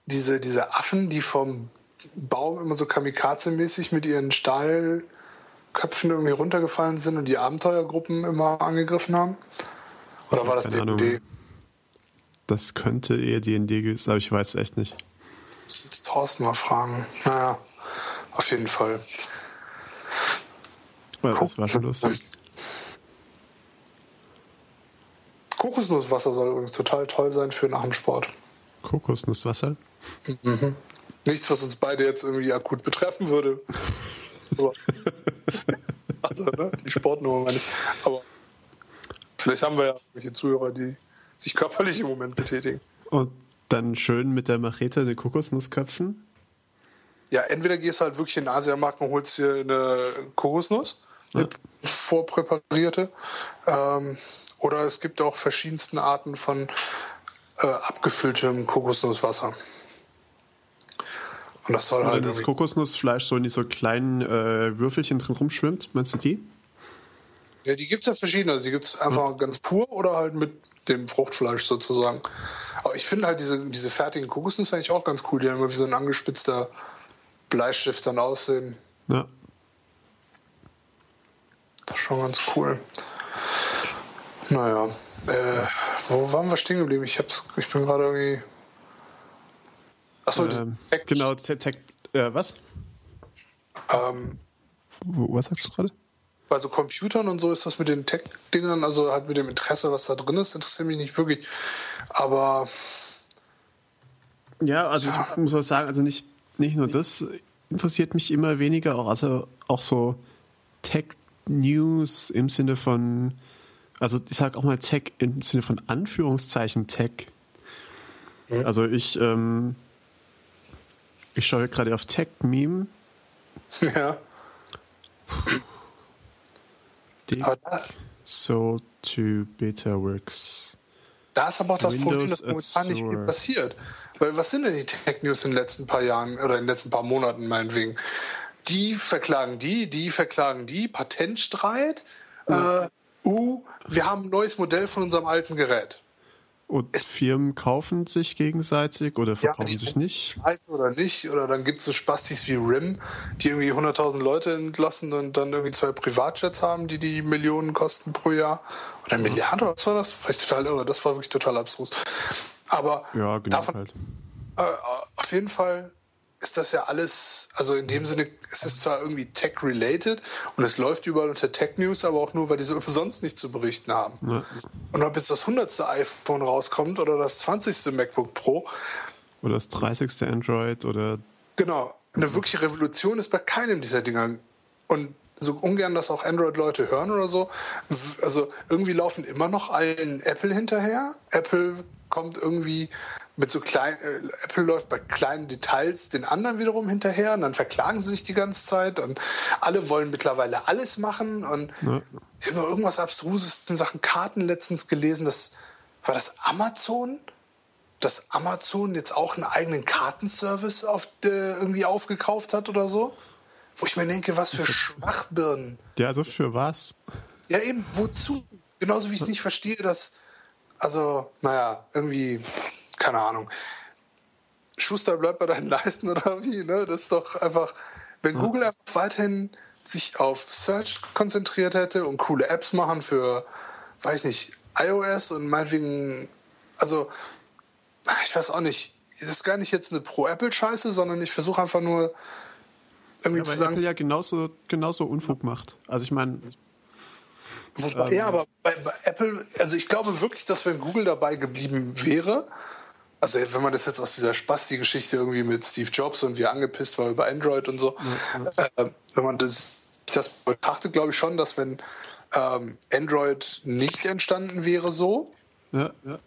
diese, diese Affen, die vom Baum immer so kamikaze-mäßig mit ihren Stahl Köpfen irgendwie runtergefallen sind und die Abenteuergruppen immer angegriffen haben? Oder war das D&D? Das könnte eher D&D gewesen sein, aber ich weiß es echt nicht. muss jetzt Thorsten mal fragen. Naja, auf jeden Fall. Ja, das war schon lustig. Kokosnusswasser soll übrigens total toll sein für nach dem Sport. Kokosnusswasser? Mhm. Nichts, was uns beide jetzt irgendwie akut betreffen würde. also, ne, die Sportnummer meine ich. Aber vielleicht haben wir ja welche Zuhörer, die sich körperlich im Moment betätigen. Und dann schön mit der Machete eine Kokosnuss köpfen? Ja, entweder gehst du halt wirklich in den Asiamarkt und holst dir eine Kokosnuss, eine ja. vorpräparierte. Ähm, oder es gibt auch verschiedensten Arten von äh, abgefülltem Kokosnusswasser. Und das soll halt. das Kokosnussfleisch so in so kleinen äh, Würfelchen drin rumschwimmt, meinst du die? Ja, die gibt es ja verschiedene. Also die gibt es einfach ja. ganz pur oder halt mit dem Fruchtfleisch sozusagen. Aber ich finde halt diese, diese fertigen Kokosnüsse eigentlich auch ganz cool, die dann immer wie so ein angespitzter Bleistift dann aussehen. Ja. Das ist schon ganz cool. Naja. Äh, wo waren wir stehen geblieben? Ich, hab's, ich bin gerade irgendwie. Achso, ähm, Tech genau, Tech, äh, was? Ähm, Wo, was sagst du gerade? Bei so Computern und so ist das mit den Tech-Dingern, also halt mit dem Interesse, was da drin ist, interessiert mich nicht wirklich. Aber. Ja, also ja. ich muss auch sagen, also nicht, nicht nur das interessiert mich immer weniger, auch, also auch so Tech-News im Sinne von, also ich sage auch mal Tech im Sinne von Anführungszeichen Tech. Mhm. Also ich ähm, ich schaue gerade auf Tech-Meme. Ja. Dick so to Betaworks. Da ist aber auch das Windows Problem, dass momentan nicht viel passiert. Weil was sind denn die Tech-News in den letzten paar Jahren oder in den letzten paar Monaten meinetwegen? die verklagen die, die verklagen die, Patentstreit. Ja. Äh, uh, wir haben ein neues Modell von unserem alten Gerät. Und Firmen kaufen sich gegenseitig oder verkaufen ja, sich nicht? Oder nicht. Oder dann gibt es so Spastis wie RIM, die irgendwie 100.000 Leute entlassen und dann irgendwie zwei Privatjets haben, die die Millionen kosten pro Jahr. Oder eine Milliarde oder was war das? Vielleicht total irre. Das war wirklich total abstrus. Aber ja, genau davon, halt. äh, auf jeden Fall ist das ja alles, also in dem Sinne ist es zwar irgendwie tech-related und es läuft überall unter Tech-News, aber auch nur, weil die so sonst nichts zu berichten haben. Ja. Und ob jetzt das 100. iPhone rauskommt oder das 20. MacBook Pro. Oder das 30. Android oder. Genau. Eine wirkliche Revolution ist bei keinem dieser Dinger. Und so ungern das auch Android-Leute hören oder so. Also irgendwie laufen immer noch allen Apple hinterher. Apple kommt irgendwie mit so kleinen, äh, Apple läuft bei kleinen Details den anderen wiederum hinterher und dann verklagen sie sich die ganze Zeit und alle wollen mittlerweile alles machen und ja. ich habe noch irgendwas Abstruses in Sachen Karten letztens gelesen, das war das Amazon, dass Amazon jetzt auch einen eigenen Kartenservice auf, äh, irgendwie aufgekauft hat oder so, wo ich mir denke, was für Schwachbirnen. Ja, also für was? Ja eben, wozu? Genauso wie ich es nicht verstehe, dass also, naja, irgendwie keine Ahnung. Schuster bleibt bei deinen Leisten oder wie, ne? Das ist doch einfach, wenn Google einfach weiterhin sich auf Search konzentriert hätte und coole Apps machen für, weiß ich nicht, iOS und meinetwegen, also, ich weiß auch nicht, das ist gar nicht jetzt eine Pro-Apple-Scheiße, sondern ich versuche einfach nur irgendwie ja, zu sagen. Apple ja genauso, genauso Unfug macht. Also ich meine. Ähm, ja, aber bei, bei Apple, also ich glaube wirklich, dass wenn Google dabei geblieben wäre, also wenn man das jetzt aus dieser Spasti-Geschichte irgendwie mit Steve Jobs und wie angepisst war über Android und so, ja, äh, wenn man das, das betrachtet, glaube ich schon, dass wenn ähm, Android nicht entstanden wäre so ja, ja.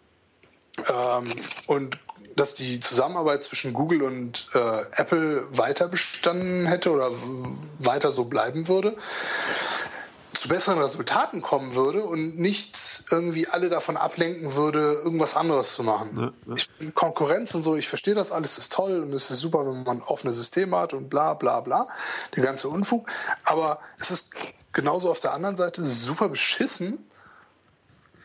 Ähm, und dass die Zusammenarbeit zwischen Google und äh, Apple weiter bestanden hätte oder weiter so bleiben würde, zu besseren Resultaten kommen würde und nichts irgendwie alle davon ablenken würde, irgendwas anderes zu machen. Ja, ja. Ich, Konkurrenz und so, ich verstehe das alles, ist toll und es ist super, wenn man offene Systeme hat und bla bla bla, der ganze Unfug. Aber es ist genauso auf der anderen Seite super beschissen.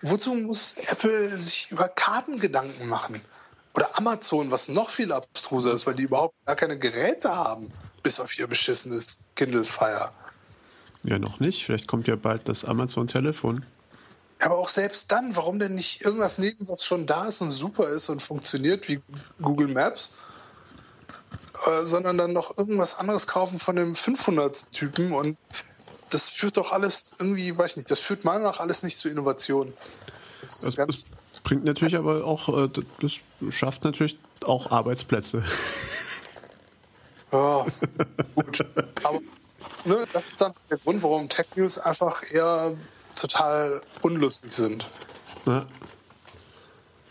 Wozu muss Apple sich über Karten Gedanken machen? Oder Amazon, was noch viel abstruser ist, weil die überhaupt gar keine Geräte haben, bis auf ihr beschissenes Kindle Fire. Ja, noch nicht. Vielleicht kommt ja bald das Amazon-Telefon. Aber auch selbst dann, warum denn nicht irgendwas nehmen, was schon da ist und super ist und funktioniert wie Google Maps, äh, sondern dann noch irgendwas anderes kaufen von dem 500-Typen und das führt doch alles irgendwie, weiß ich nicht, das führt meiner nach alles nicht zu Innovation. Das, das, das bringt natürlich aber auch, äh, das schafft natürlich auch Arbeitsplätze. Ja, gut. Aber ne, das ist dann der Grund, warum Tech News einfach eher total unlustig sind. Ja.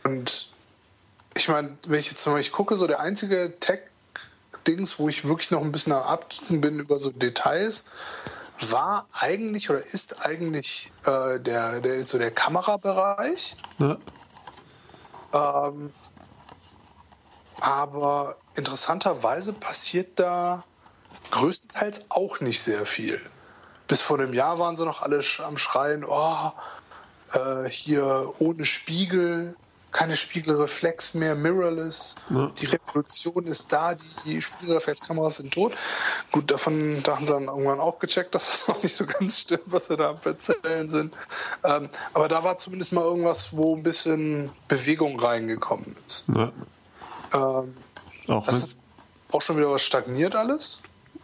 Und ich meine, wenn ich jetzt mal ich gucke, so der einzige Tech-Dings, wo ich wirklich noch ein bisschen am Abkicken bin über so Details, war eigentlich oder ist eigentlich äh, der, der, so der Kamerabereich. Ja. Ähm, aber interessanterweise passiert da größtenteils auch nicht sehr viel. Bis vor einem Jahr waren sie noch alle am Schreien, oh, äh, hier ohne Spiegel, keine Spiegelreflex mehr, mirrorless. Ja. Die Revolution ist da, die Spiegelreflexkameras sind tot. Gut, davon da haben sie dann irgendwann auch gecheckt, dass das noch nicht so ganz stimmt, was sie da am Erzählen sind. Ähm, aber da war zumindest mal irgendwas, wo ein bisschen Bewegung reingekommen ist. Ja. Ähm, auch das ist auch schon wieder was stagniert alles.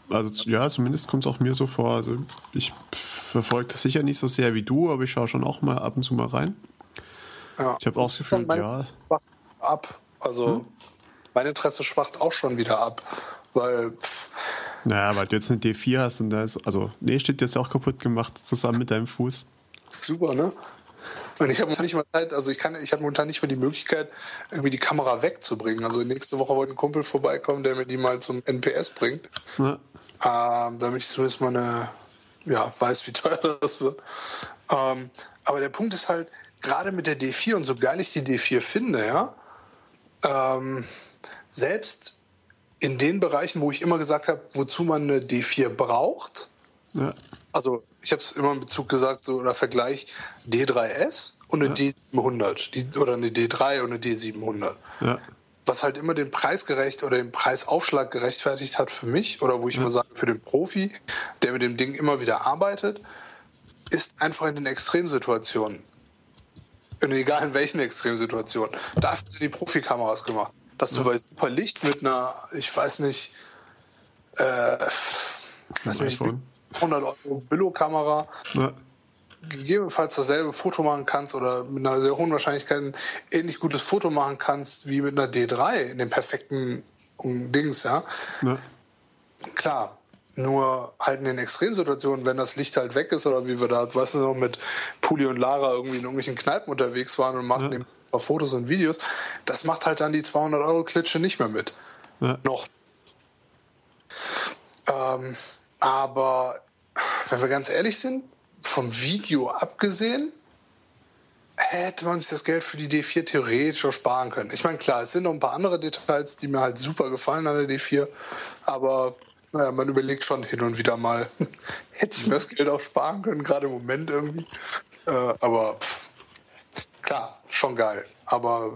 Also ja, zumindest kommt es auch mir so vor. Also ich verfolge das sicher nicht so sehr wie du, aber ich schaue schon auch mal ab und zu mal rein. Ja. Ich habe auch das Gefühl, ja. Ab. Also hm? mein Interesse schwacht auch schon wieder ab, weil. Pff. Naja, weil du jetzt eine D4 hast und da ist, also, nee, steht jetzt auch kaputt gemacht, zusammen mit deinem Fuß. Super, ne? Und ich habe momentan nicht mal Zeit, also ich kann, ich habe momentan nicht mehr die Möglichkeit, irgendwie die Kamera wegzubringen. Also nächste Woche wollte ein Kumpel vorbeikommen, der mir die mal zum NPS bringt. Ja ähm, damit ich zumindest mal eine, ja, weiß, wie teuer das wird. Ähm, aber der Punkt ist halt, gerade mit der D4 und so geil ich die D4 finde, ja, ähm, selbst in den Bereichen, wo ich immer gesagt habe, wozu man eine D4 braucht. Ja. Also ich habe es immer in Bezug gesagt, so oder Vergleich D3S und eine ja. D700 die, oder eine D3 und eine D700. Ja. Was halt immer den Preis gerecht oder den Preisaufschlag gerechtfertigt hat für mich oder wo ich ja. immer sage, für den Profi, der mit dem Ding immer wieder arbeitet, ist einfach in den Extremsituationen. Und egal in welchen Extremsituationen. Dafür sind die Profikameras gemacht. Dass du bei super Licht mit einer, ich weiß nicht, äh, was mich 100 Euro Billo-Kamera ja. gegebenenfalls dasselbe Foto machen kannst oder mit einer sehr hohen Wahrscheinlichkeit ein ähnlich gutes Foto machen kannst wie mit einer D3 in dem perfekten Dings, ja. ja. Klar, nur halt in den Extremsituationen, wenn das Licht halt weg ist oder wie wir da, weißt du, noch mit Puli und Lara irgendwie in irgendwelchen Kneipen unterwegs waren und machten ja. ein paar Fotos und Videos, das macht halt dann die 200 Euro Klitsche nicht mehr mit. Ja. Noch. Ähm, aber wenn wir ganz ehrlich sind, vom Video abgesehen, hätte man sich das Geld für die D4 theoretisch auch sparen können. Ich meine, klar, es sind noch ein paar andere Details, die mir halt super gefallen an der D4, aber naja, man überlegt schon hin und wieder mal, hätte ich mir das Geld auch sparen können, gerade im Moment irgendwie. Äh, aber pff, klar, schon geil. Aber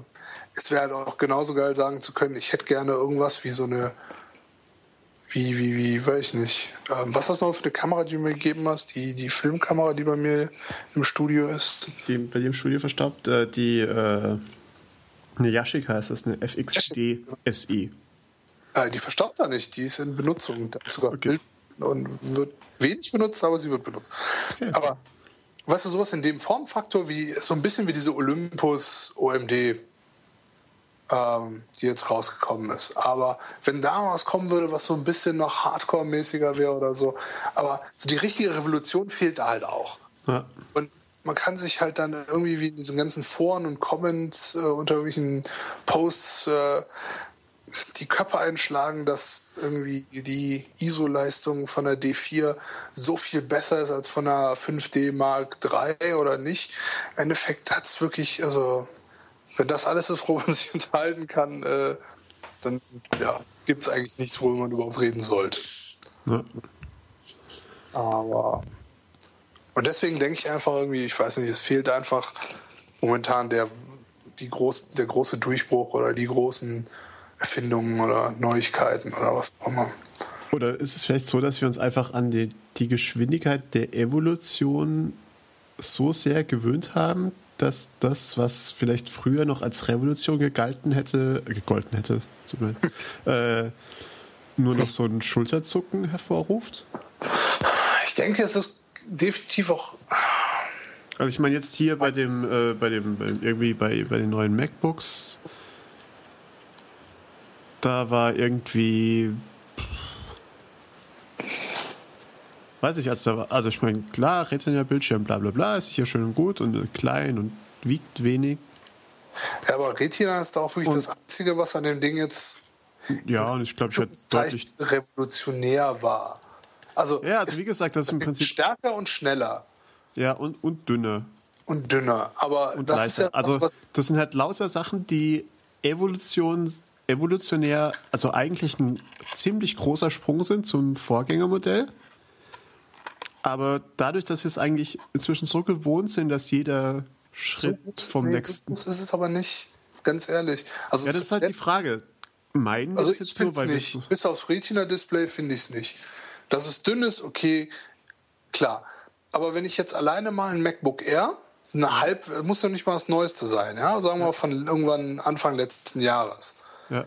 es wäre halt auch genauso geil sagen zu können, ich hätte gerne irgendwas wie so eine, wie, wie, wie, weiß ich nicht. Ähm, was hast du noch für eine Kamera, die du mir gegeben hast? Die, die Filmkamera, die bei mir im Studio ist? Die bei dir im Studio verstaubt? Äh, die, äh, eine Yashica heißt das, eine FXD SE. Äh, die verstaubt da nicht, die ist in Benutzung. Da ist sogar okay. Bild und wird wenig benutzt, aber sie wird benutzt. Okay. Aber weißt du, sowas in dem Formfaktor wie so ein bisschen wie diese Olympus OMD, ähm, die jetzt rausgekommen ist. Aber wenn da was kommen würde, was so ein bisschen noch Hardcore-mäßiger wäre oder so, aber so die richtige Revolution fehlt da halt auch. Ja. Und man kann sich halt dann irgendwie wie in diesen ganzen Foren und Comments äh, unter irgendwelchen Posts äh, die Köpfe einschlagen, dass irgendwie die ISO-Leistung von der D4 so viel besser ist als von der 5D Mark III oder nicht. Im Endeffekt hat es wirklich, also wenn das alles ist, worüber man sich unterhalten kann, äh, dann ja, gibt es eigentlich nichts, worüber man überhaupt reden sollte. Ja. Aber und deswegen denke ich einfach irgendwie, ich weiß nicht, es fehlt einfach momentan der, die groß, der große Durchbruch oder die großen Erfindungen oder Neuigkeiten oder was auch immer. Oder ist es vielleicht so, dass wir uns einfach an die, die Geschwindigkeit der Evolution so sehr gewöhnt haben, dass das, was vielleicht früher noch als Revolution gegalten hätte, gegolten hätte, äh, nur noch so ein Schulterzucken hervorruft? Ich denke, es ist definitiv auch. Also ich meine jetzt hier bei dem, äh, bei dem, irgendwie bei, bei den neuen MacBooks da war irgendwie. Weiß ich, also, da also ich meine, klar, Retina-Bildschirm, bla bla bla, ist sicher schön und gut und klein und wiegt wenig. Ja, aber Retina ist da auch wirklich und, das Einzige, was an dem Ding jetzt. Ja, und ich glaube, ich werde deutlich. revolutionär war. Also, ja, also wie gesagt, das ist im Prinzip. Stärker und schneller. Ja, und, und dünner. Und dünner. Aber und das leiser. ist ja also, was, das sind halt lauter Sachen, die Evolution evolutionär, also eigentlich ein ziemlich großer Sprung sind zum Vorgängermodell. Aber dadurch, dass wir es eigentlich inzwischen so gewohnt sind, dass jeder Schritt so vom nee, nächsten. So ist es aber nicht, ganz ehrlich. Also ja, das ist halt die Frage. Meinen also wir das jetzt nur, weil nicht. Bis aufs Retina-Display finde ich es nicht. Dass es dünn ist, okay, klar. Aber wenn ich jetzt alleine mal ein MacBook Air, eine halb, muss ja nicht mal das Neueste sein, ja, sagen wir mal von irgendwann Anfang letzten Jahres. Ja.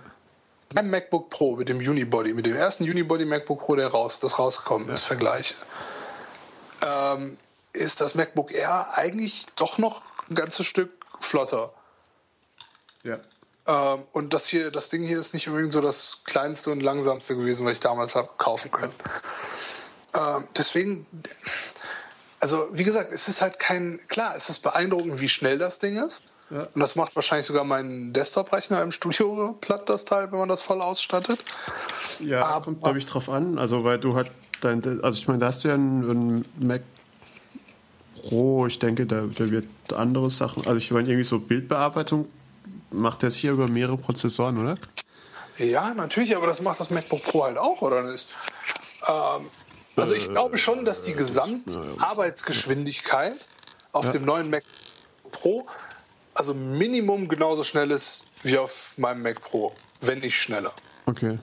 Mein MacBook Pro mit dem Unibody, mit dem ersten Unibody MacBook Pro, der raus, das rausgekommen ist, vergleiche, ähm, ist das MacBook Air eigentlich doch noch ein ganzes Stück flotter. Ja. Ähm, und das hier, das Ding hier ist nicht unbedingt so das kleinste und langsamste gewesen, was ich damals habe kaufen können. Ähm, deswegen, also wie gesagt, es ist halt kein, klar, es ist beeindruckend, wie schnell das Ding ist. Ja. Und das macht wahrscheinlich sogar mein Desktop-Rechner im Studio platt, das Teil, wenn man das voll ausstattet. Ja, Aber, kommt, glaube ich, drauf an. Also, weil du halt dein, also ich meine, da hast du ja einen, Mac Pro, ich denke, der, der wird andere Sachen, also ich meine, irgendwie so Bildbearbeitung macht der hier über mehrere Prozessoren, oder? Ja, natürlich, aber das macht das MacBook Pro halt auch, oder nicht? Ähm, also ich glaube schon, dass die Gesamtarbeitsgeschwindigkeit auf dem neuen Mac Pro also Minimum genauso schnell ist wie auf meinem Mac Pro, wenn nicht schneller. Okay.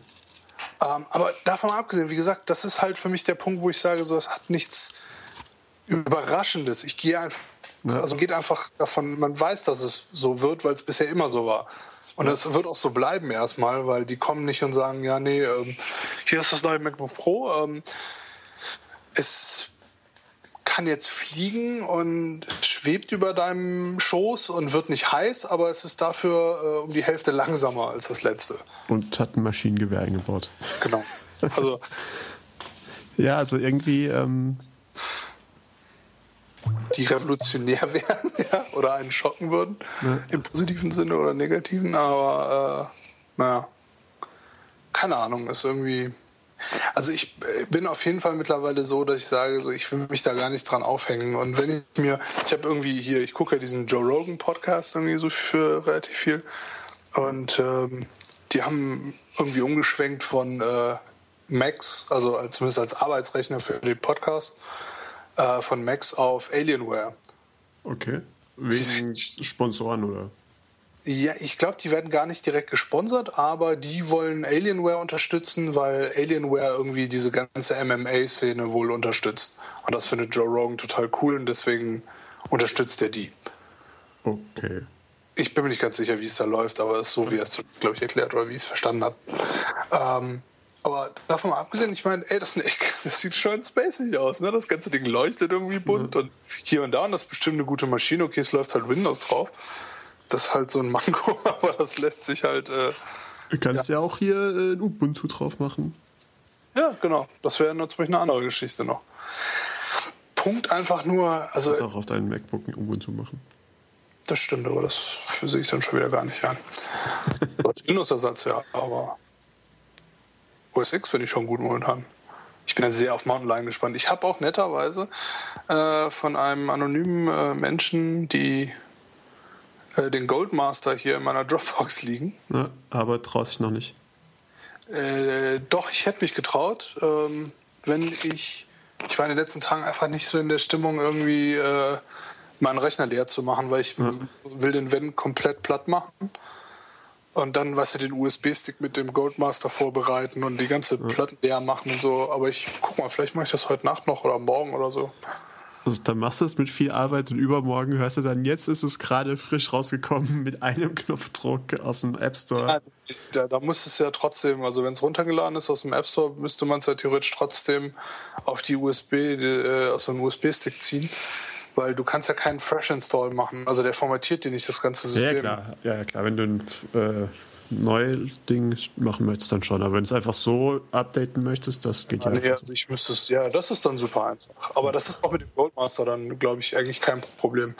Ähm, aber davon abgesehen, wie gesagt, das ist halt für mich der Punkt, wo ich sage, so, es hat nichts Überraschendes. Ich gehe einfach, ja. also geht einfach davon, man weiß, dass es so wird, weil es bisher immer so war. Und es ja. wird auch so bleiben erstmal, weil die kommen nicht und sagen, ja, nee, ähm, hier ist das neue MacBook Pro. Ähm, es kann jetzt fliegen und schwebt über deinem Schoß und wird nicht heiß, aber es ist dafür äh, um die Hälfte langsamer als das letzte. Und hat ein Maschinengewehr eingebaut. Genau. Also ja, also irgendwie ähm die revolutionär wären ja, oder einen schocken würden, ja. im positiven Sinne oder negativen, aber äh, naja, keine Ahnung, ist irgendwie also ich äh, bin auf jeden Fall mittlerweile so, dass ich sage, so ich will mich da gar nicht dran aufhängen. Und wenn ich mir, ich habe irgendwie hier, ich gucke ja diesen Joe Rogan Podcast irgendwie so für relativ viel. Und ähm, die haben irgendwie umgeschwenkt von äh, Macs, also zumindest als Arbeitsrechner für den Podcast, äh, von Macs auf Alienware. Okay. Wegen Sponsoren oder? Ja, ich glaube, die werden gar nicht direkt gesponsert, aber die wollen Alienware unterstützen, weil Alienware irgendwie diese ganze MMA-Szene wohl unterstützt. Und das findet Joe Rogan total cool und deswegen unterstützt er die. Okay. Ich bin mir nicht ganz sicher, wie es da läuft, aber es ist so, wie er es, glaube ich, erklärt oder wie ich es verstanden habe. Ähm, aber davon mal abgesehen, ich meine, ey, das, echt, das, sieht schon spacig aus, ne? Das ganze Ding leuchtet irgendwie bunt ja. und hier und da und das ist bestimmt eine gute Maschine. Okay, es läuft halt Windows drauf das ist halt so ein Manko, aber das lässt sich halt. Äh, du kannst ja. ja auch hier äh, ein Ubuntu drauf machen. Ja, genau. Das wäre natürlich eine andere Geschichte noch. Punkt einfach nur. Also, du kannst auch auf deinen MacBook ein Ubuntu machen. Das stimmt, aber das sehe ich dann schon wieder gar nicht an. Als Windows-Ersatz, ja, aber OS X finde ich schon gut momentan. Ich bin ja sehr auf Mountain Lion gespannt. Ich habe auch netterweise äh, von einem anonymen äh, Menschen die äh, den Goldmaster hier in meiner Dropbox liegen. Ja, aber traust dich noch nicht. Äh, doch, ich hätte mich getraut, ähm, wenn ich. Ich war in den letzten Tagen einfach nicht so in der Stimmung, irgendwie äh, meinen Rechner leer zu machen, weil ich ja. will den Wenn komplett platt machen. Und dann, weißt du, den USB-Stick mit dem Goldmaster vorbereiten und die ganze ja. Platten leer machen und so. Aber ich guck mal, vielleicht mache ich das heute Nacht noch oder morgen oder so. Also dann machst du es mit viel Arbeit und übermorgen hörst du dann, jetzt ist es gerade frisch rausgekommen mit einem Knopfdruck aus dem App Store. Ja, da, da muss es ja trotzdem, also wenn es runtergeladen ist aus dem App Store, müsste man es ja theoretisch trotzdem auf die USB, äh, aus einem USB-Stick ziehen. Weil du kannst ja keinen Fresh Install machen. Also der formatiert dir nicht das ganze System. Ja, klar. Ja, klar. Wenn du ein äh, Neu-Ding machen möchtest, dann schon. Aber wenn du es einfach so updaten möchtest, das geht ja, nee, also ich müsste es, ja, das ist dann super einfach. Aber das ist auch mit dem Goldmaster dann, glaube ich, eigentlich kein Problem.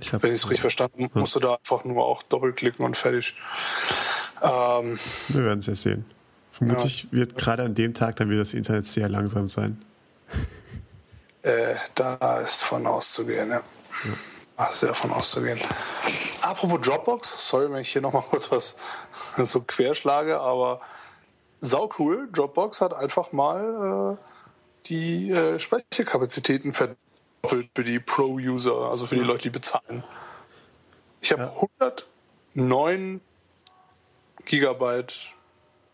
Ich wenn ich es richtig verstanden habe, ja. musst du da einfach nur auch doppelklicken und fertig. Ähm, Wir werden es ja sehen. Vermutlich ja. wird gerade an dem Tag dann wieder das Internet sehr langsam sein. Äh, da ist von auszugehen, ja. ja. Da ist davon auszugehen. Apropos Dropbox, sorry, wenn ich hier nochmal kurz was so querschlage, aber sau cool. Dropbox hat einfach mal äh, die äh, Speicherkapazitäten verdoppelt für die Pro-User, also für die Leute, die bezahlen. Ich habe ja. 109 Gigabyte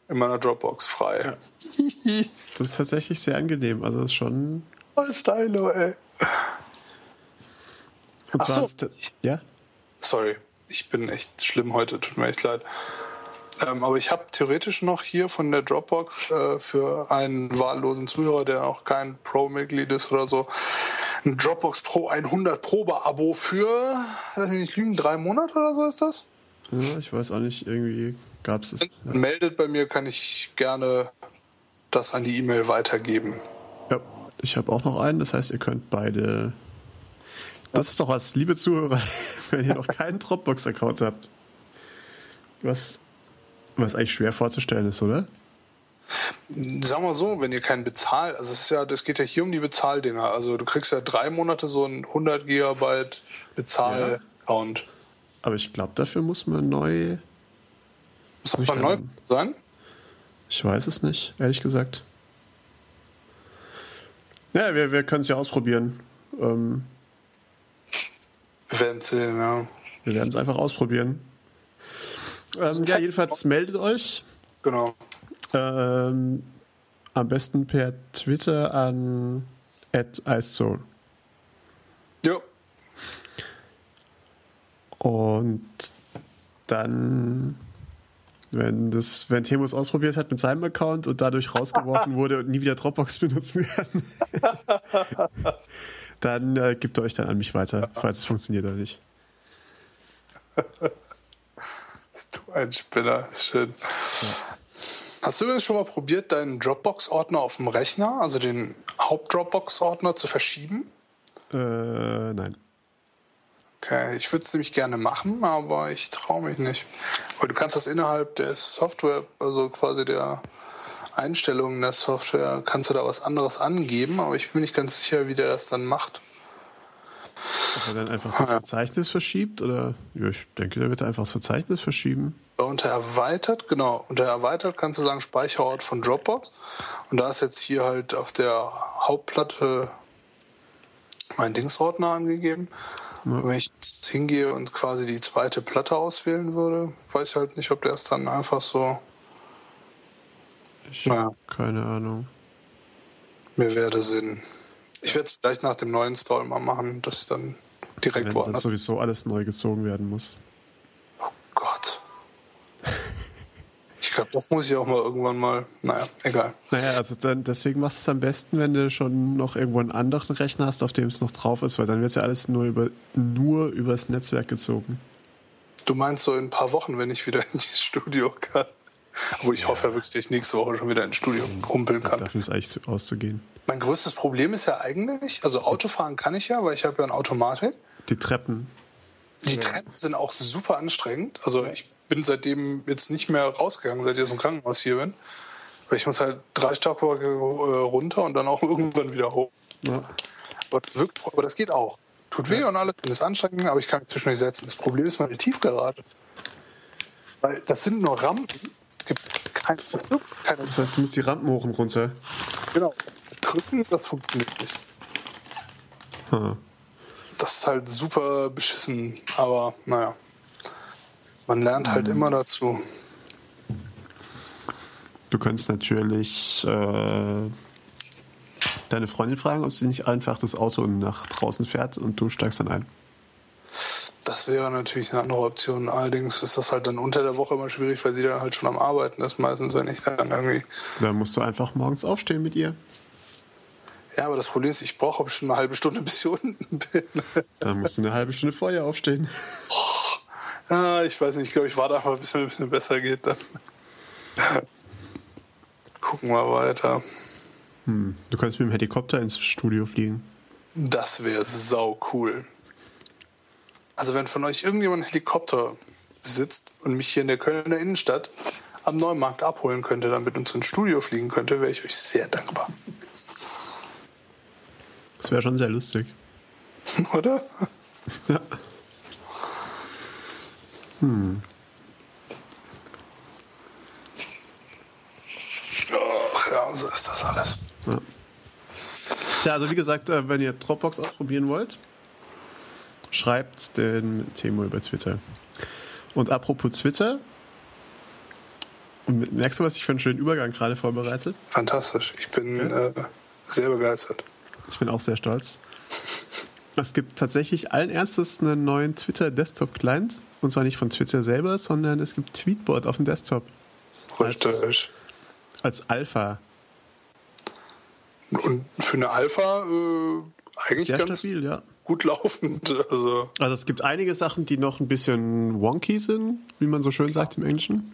in meiner Dropbox frei. Ja. Das ist tatsächlich sehr angenehm. Also das ist schon. Voll Stylo, ey. Und Ach zwar so. ja? Sorry, ich bin echt schlimm heute, tut mir echt leid. Ähm, aber ich habe theoretisch noch hier von der Dropbox äh, für einen wahllosen Zuhörer, der auch kein Pro-Mitglied ist oder so, ein Dropbox Pro 100 Probe-Abo für, lass mich nicht lügen, drei Monate oder so ist das? Ja, ich weiß auch nicht, irgendwie gab es es. Ja. Meldet bei mir, kann ich gerne das an die E-Mail weitergeben. Ja, ich habe auch noch einen, das heißt, ihr könnt beide das ist doch was, liebe Zuhörer, wenn ihr noch keinen Dropbox-Account habt. Was, was eigentlich schwer vorzustellen ist, oder? Sagen wir so, wenn ihr keinen bezahlt, also es ist ja, das geht ja hier um die Bezahldinger. Also du kriegst ja drei Monate so einen 100 Gigabyte Bezahl-Account. Ja. Aber ich glaube, dafür muss man neu Muss mal neu sein? Ich weiß es nicht, ehrlich gesagt. Ja, wir, wir können es ja ausprobieren. Ähm, werden es sehen, ja. Wir werden es einfach ausprobieren. Ähm, ja, jedenfalls meldet euch. Genau. Ähm, am besten per Twitter an @icezone. Ja. Und dann, wenn das, wenn Temos ausprobiert hat mit seinem Account und dadurch rausgeworfen wurde und nie wieder Dropbox benutzen kann, dann äh, gibt er euch dann an mich weiter, falls es funktioniert oder nicht. du ein Spinner, schön. Ja. Hast du übrigens schon mal probiert, deinen Dropbox-Ordner auf dem Rechner, also den Haupt-Dropbox-Ordner, zu verschieben? Äh, nein. Okay, ich würde es nämlich gerne machen, aber ich traue mich nicht. Weil du kannst das innerhalb der Software, also quasi der Einstellungen der Software, kannst du da was anderes angeben, aber ich bin nicht ganz sicher, wie der das dann macht. Ob er dann einfach das Verzeichnis verschiebt? Oder ja, ich denke, der wird einfach das Verzeichnis verschieben. Unter erweitert, genau. Unter erweitert kannst du sagen Speicherort von Dropbox. Und da ist jetzt hier halt auf der Hauptplatte mein Dingsordner angegeben. Ja. Wenn ich jetzt hingehe und quasi die zweite Platte auswählen würde, weiß ich halt nicht, ob der es dann einfach so. Ich naja. keine Ahnung. Mir wäre Sinn. Ich werde es gleich nach dem neuen Install mal machen, dass ich dann direkt Wenn woanders. Sowieso alles neu gezogen werden muss. Oh Gott. Ich glaube, das muss ich auch mal irgendwann mal. Naja, egal. Naja, also dann, deswegen machst du es am besten, wenn du schon noch irgendwo einen anderen Rechner hast, auf dem es noch drauf ist, weil dann wird ja alles nur über nur übers Netzwerk gezogen. Du meinst so in ein paar Wochen, wenn ich wieder ins Studio kann. Wo ich ja. hoffe ja wirklich, dass ich nächste Woche schon wieder ins Studio rumpeln kann. Davon ist eigentlich auszugehen. Mein größtes Problem ist ja eigentlich, also Autofahren kann ich ja, weil ich habe ja ein Automatik. Die Treppen. Die Treppen sind auch super anstrengend. Also ich bin seitdem jetzt nicht mehr rausgegangen, seit ich aus dem Krankenhaus hier bin. Weil ich muss halt drei Stockwerke äh, runter und dann auch irgendwann wieder hoch. Ja. Aber, wirkt, aber das geht auch. Tut weh ja. und alles, ist anstrengend, aber ich kann mich zwischendurch setzen. Das Problem ist meine Tiefgarage. Weil das sind nur Rampen. Keinen Aufzug, keine Das heißt, du musst die Rampen hoch und runter. Genau drücken, das funktioniert nicht. Hm. Das ist halt super beschissen, aber naja. Man lernt halt mhm. immer dazu. Du könntest natürlich äh, deine Freundin fragen, ob sie nicht einfach das Auto nach draußen fährt und du steigst dann ein. Das wäre natürlich eine andere Option. Allerdings ist das halt dann unter der Woche immer schwierig, weil sie dann halt schon am Arbeiten ist, meistens, wenn ich dann irgendwie. Dann musst du einfach morgens aufstehen mit ihr. Ja, aber das Problem ist, ich brauche bestimmt eine halbe Stunde, bis ich unten bin. Dann musst du eine halbe Stunde vorher aufstehen. Oh, ah, ich weiß nicht, ich glaube, ich warte einfach, bis es ein bisschen besser geht. Dann gucken wir weiter. Hm, du kannst mit dem Helikopter ins Studio fliegen. Das wäre sau cool. Also wenn von euch irgendjemand einen Helikopter besitzt und mich hier in der Kölner Innenstadt am Neumarkt abholen könnte, damit uns ins Studio fliegen könnte, wäre ich euch sehr dankbar. Das wäre schon sehr lustig. Oder? Ja. Hm. Ach ja, so ist das alles. Ja. ja, also wie gesagt, äh, wenn ihr Dropbox ausprobieren wollt, schreibt den Temo über Twitter. Und apropos Twitter, merkst du, was ich für einen schönen Übergang gerade vorbereitet? Fantastisch. Ich bin okay. äh, sehr begeistert. Ich bin auch sehr stolz. Es gibt tatsächlich allen Ernstes einen neuen Twitter-Desktop-Client. Und zwar nicht von Twitter selber, sondern es gibt Tweetbot auf dem Desktop. Richtig. Als, als Alpha. Und für eine Alpha äh, eigentlich Sehr ganz stabil, ja. Gut laufend. Also. also es gibt einige Sachen, die noch ein bisschen wonky sind, wie man so schön sagt im Englischen.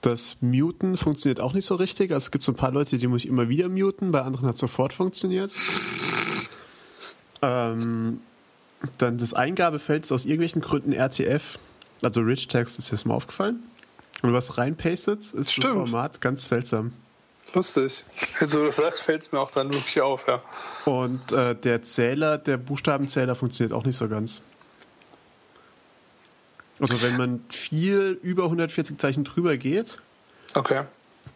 Das Muten funktioniert auch nicht so richtig. Also es gibt so ein paar Leute, die muss ich immer wieder muten, bei anderen hat es sofort funktioniert. Ähm, dann das Eingabefeld ist aus irgendwelchen Gründen RTF, also Rich Text ist jetzt mal aufgefallen. Und was reinpastet, ist Stimmt. das Format ganz seltsam. Lustig. Wenn du das sagst, fällt es mir auch dann wirklich auf, ja. Und äh, der Zähler, der Buchstabenzähler funktioniert auch nicht so ganz. Also wenn man viel über 140 Zeichen drüber geht, Okay.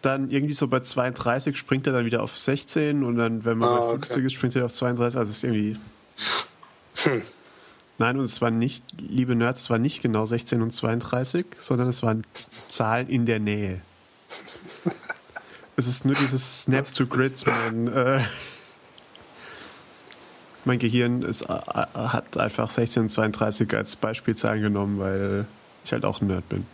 dann irgendwie so bei 32 springt er dann wieder auf 16 und dann, wenn man Ah, bei okay. 50 ist, springt er auf 32. Also es ist irgendwie. Hm. Nein, und es war nicht, liebe Nerds, es war nicht genau 16 und 32, sondern es waren Zahlen in der Nähe. es ist nur dieses Snap to Grid. Mein, äh, mein Gehirn ist, äh, hat einfach 16 und 32 als Beispielzahlen genommen, weil ich halt auch ein Nerd bin.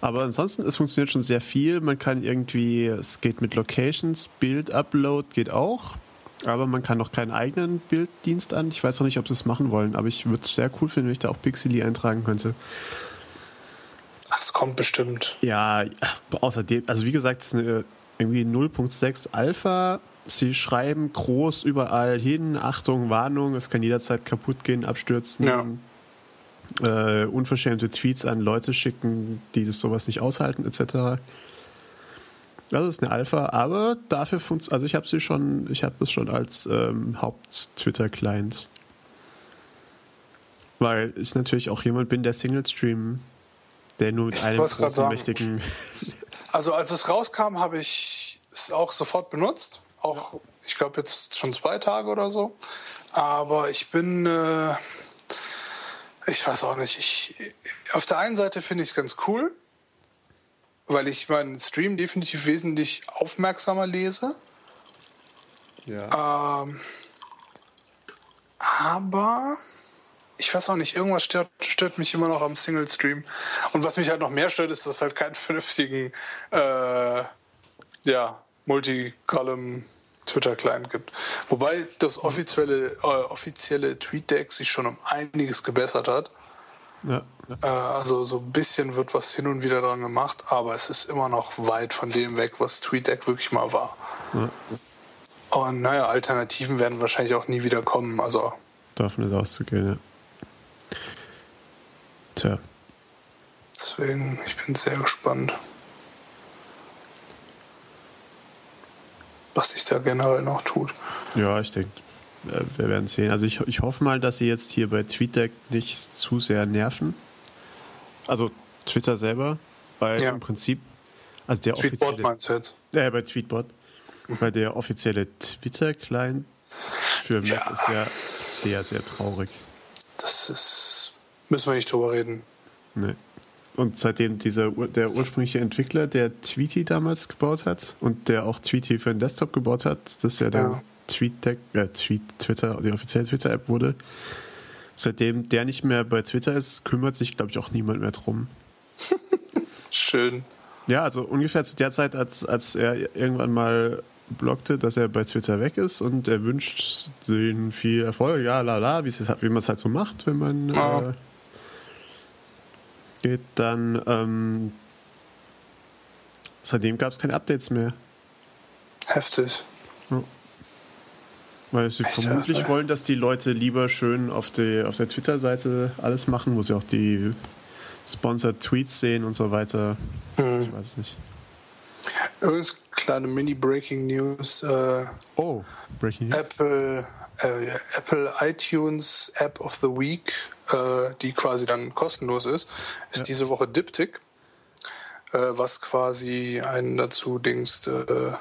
Aber ansonsten, es funktioniert schon sehr viel. Man kann irgendwie, es geht mit Locations, Bild-Upload geht auch. Aber man kann noch keinen eigenen Bilddienst an. Ich weiß noch nicht, ob sie es machen wollen, aber ich würde es sehr cool finden, wenn ich da auch Pixely eintragen könnte. Ach, es kommt bestimmt. Ja, außerdem, also wie gesagt, es ist eine irgendwie 0.6 Alpha. Sie schreiben groß überall hin, Achtung, Warnung, es kann jederzeit kaputt gehen, abstürzen. Ja. Äh, unverschämte Tweets an Leute schicken, die das sowas nicht aushalten, etc. Also es ist eine Alpha, aber dafür funktioniert, also ich habe sie schon, ich habe es schon als ähm, Haupt-Twitter-Client. Weil ich natürlich auch jemand bin, der Single-Stream, der nur mit einem großen, sagen. mächtigen Also als es rauskam, habe ich es auch sofort benutzt. Auch, ich glaube, jetzt schon zwei Tage oder so. Aber ich bin, äh, ich weiß auch nicht. Ich, auf der einen Seite finde ich es ganz cool, weil ich meinen Stream definitiv wesentlich aufmerksamer lese. Ja. Ähm, aber ich weiß auch nicht, irgendwas stört, stört mich immer noch am Single-Stream. Und was mich halt noch mehr stört, ist, dass es halt keinen vernünftigen äh, ja, Multicolumn Twitter-Client gibt. Wobei das offizielle, äh, offizielle TweetDeck sich schon um einiges gebessert hat. ja. Äh, also so ein bisschen wird was hin und wieder dran gemacht, aber es ist immer noch weit von dem weg, was TweetDeck wirklich mal war. Und naja, Alternativen werden wahrscheinlich auch nie wieder kommen. Also Davon ist auszugehen, ja. Tja. deswegen, ich bin sehr gespannt, was sich da generell noch tut. Ja, ich denke, äh, wir werden sehen. Also ich, ich hoffe mal, dass sie jetzt hier bei TweetDeck nicht zu sehr nerven. Also Twitter selber, weil Ja. im Prinzip, also der Tweetbot offizielle, meinst du jetzt? äh, bei Tweetbot, weil der offizielle Twitter-Client für Mac Ja. ist ja sehr, sehr traurig. Das ist, müssen wir nicht drüber reden. Nee. Und seitdem dieser der ursprüngliche Entwickler, der Tweety damals gebaut hat und der auch Tweety für den Desktop gebaut hat, das ja der Ja. TweetDeck, äh, Tweet, Twitter, die offizielle Twitter-App wurde, seitdem der nicht mehr bei Twitter ist, kümmert sich, glaube ich, auch niemand mehr drum. Schön. Ja, also ungefähr zu der Zeit, als, als er irgendwann mal bloggte, dass er bei Twitter weg ist und er wünscht ihnen viel Erfolg, ja, la la, wie es ist- wie man es halt so macht, wenn man Ja. äh, geht, dann ähm, seitdem gab es keine Updates mehr. Heftig. Weil sie Echt, vermutlich ja? wollen, dass die Leute lieber schön auf, die, auf der Twitter-Seite alles machen, wo sie auch die Sponsored Tweets sehen und so weiter. Hm. Ich weiß es nicht. Übrigens, kleine Mini-Breaking News. Äh, Oh, Breaking News. Apple, äh, ja, Apple iTunes App of the Week, äh, die quasi dann kostenlos ist, ist Ja. diese Woche Diptych, äh, was quasi einen dazu dingst, äh,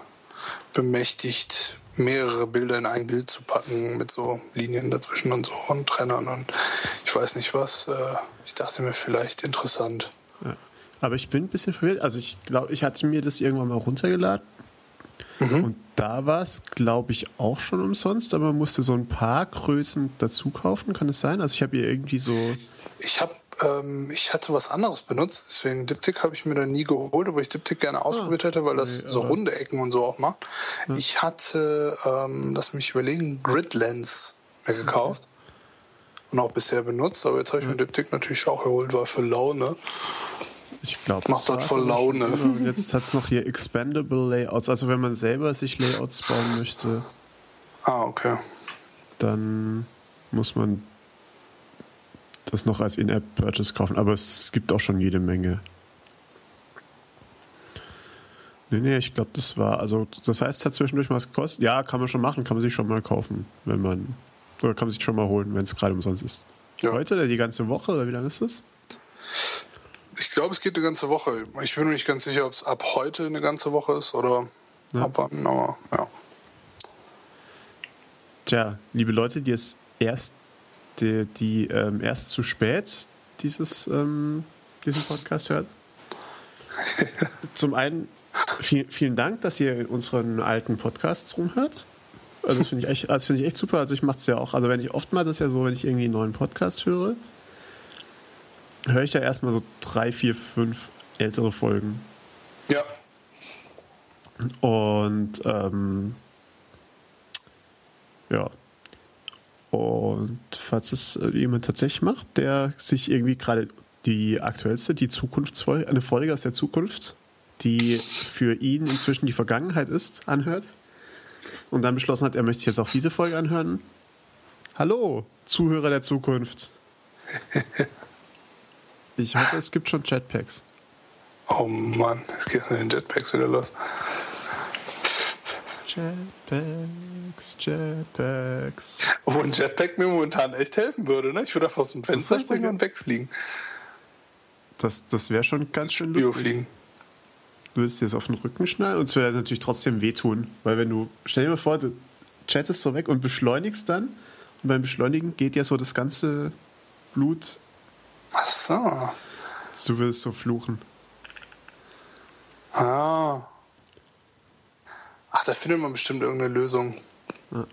bemächtigt, mehrere Bilder in ein Bild zu packen mit so Linien dazwischen und so und Trennern und ich weiß nicht was. Äh, ich dachte mir vielleicht interessant. Ja. Aber ich bin ein bisschen verwirrt. Also ich glaube, ich hatte mir das irgendwann mal runtergeladen. Mhm. Und da war es, glaube ich, auch schon umsonst, aber man musste so ein paar Größen dazu kaufen, kann es sein? Also ich habe hier irgendwie so. Ich habe, ähm, ich hatte was anderes benutzt, deswegen Diptych habe ich mir dann nie geholt, obwohl ich Diptych gerne ausprobiert hätte, weil das nee, so runde Ecken und so auch macht. Ich hatte, ähm, lass mich überlegen, Gridlens mir gekauft und auch bisher benutzt, aber jetzt habe ich mir Diptych natürlich auch geholt, war für Laune. Ich glaube, Macht das voll Laune. Und jetzt hat es noch hier Expandable Layouts. Also wenn man selber sich Layouts bauen möchte, Ah, okay. dann muss man das noch als In-App-Purchase kaufen. Aber es gibt auch schon jede Menge. Nee, nee, ich glaube, das war, also das heißt, es hat zwischendurch mal was gekostet. Ja, kann man schon machen, kann man sich schon mal kaufen, wenn man, oder kann man sich schon mal holen, wenn es gerade umsonst ist. Ja. Heute oder die ganze Woche oder wie lange ist das? Ich glaube, es geht eine ganze Woche. Ich bin mir nicht ganz sicher, ob es ab heute eine ganze Woche ist oder ja. ab wann, aber ja. Tja, liebe Leute, die es erst, die, die ähm, erst zu spät dieses, ähm, diesen Podcast hört. Zum einen viel, vielen Dank, dass ihr in unseren alten Podcasts rumhört. Also das finde ich, echt, also find ich echt super. Also ich mache es ja auch, also wenn ich oftmals ist ja so, wenn ich irgendwie einen neuen Podcast höre, höre ich ja erstmal so drei, vier, fünf ältere Folgen. Ja. Und ähm, ja. Und falls es jemand tatsächlich macht, der sich irgendwie gerade die aktuellste, die Zukunftsfolge, eine Folge aus der Zukunft, die für ihn inzwischen die Vergangenheit ist, anhört und dann beschlossen hat, er möchte sich jetzt auch diese Folge anhören. Hallo, Zuhörer der Zukunft. Ich hoffe, es gibt schon Jetpacks. Oh Mann, es geht mit den Jetpacks wieder los. Jetpacks, Jetpacks. Obwohl ein Jetpack mir momentan echt helfen würde, ne? Ich würde einfach aus dem Fenster springen und wegfliegen. Das, das wäre schon ganz schön lustig. Fliegen. Du würdest dir das auf den Rücken schnallen und es würde natürlich trotzdem wehtun. Weil wenn du, stell dir mal vor, du chattest so weg und beschleunigst dann und beim Beschleunigen geht ja so das ganze Blut. Ach so. Du willst so fluchen. Ah. Ach, da findet man bestimmt irgendeine Lösung. Ja.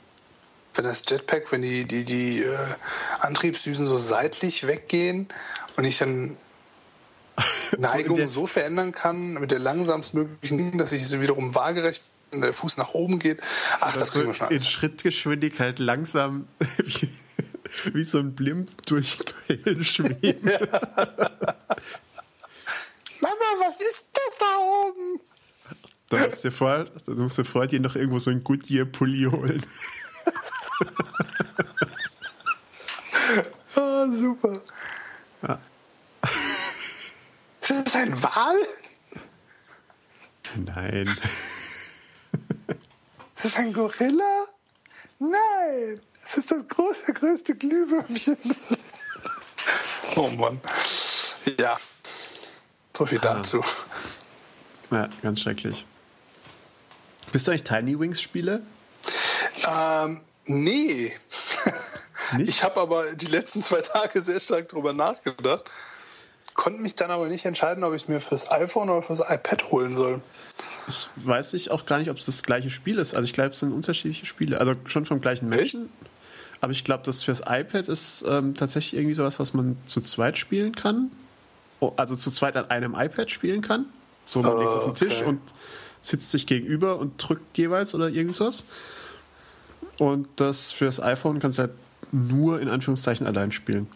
Wenn das Jetpack, wenn die, die, die äh, Antriebsdüsen so seitlich weggehen und ich dann Neigung so, so, verändern kann, mit der langsamstmöglichen, dass ich so wiederum waagerecht bin, der Fuß nach oben geht. Ach, das, das kriegen wir schon In Schrittgeschwindigkeit langsam wie, so ein Blimp durch Köln schweben. Ja. Mama, was ist das da oben? Da musst du vor, da musst du vor dir noch irgendwo so ein Goodyear-Pulli holen. ah, super. Ja. Ist das ein Wal? Nein. Ist das ein Gorilla? Nein. Es ist das große, größte Glühwürmchen. oh Mann. Ja. So viel ah. dazu. Ja, ganz schrecklich. Bist du eigentlich Tiny Wings Spiele? Ähm, nee. Nicht? Ich habe aber die letzten zwei Tage sehr stark darüber nachgedacht konnte mich dann aber nicht entscheiden, ob ich es mir fürs iPhone oder fürs iPad holen soll. Das weiß ich auch gar nicht, ob es das gleiche Spiel ist. Also ich glaube, es sind unterschiedliche Spiele. Also schon vom gleichen Menschen. Echt? Aber ich glaube, das fürs iPad ist ähm, tatsächlich irgendwie sowas, was man zu zweit spielen kann. Oh, also zu zweit an einem iPad spielen kann. So, man oh, legt auf den Tisch okay. und sitzt sich gegenüber und drückt jeweils oder irgendwie sowas. Und das fürs iPhone kannst du halt nur in Anführungszeichen allein spielen.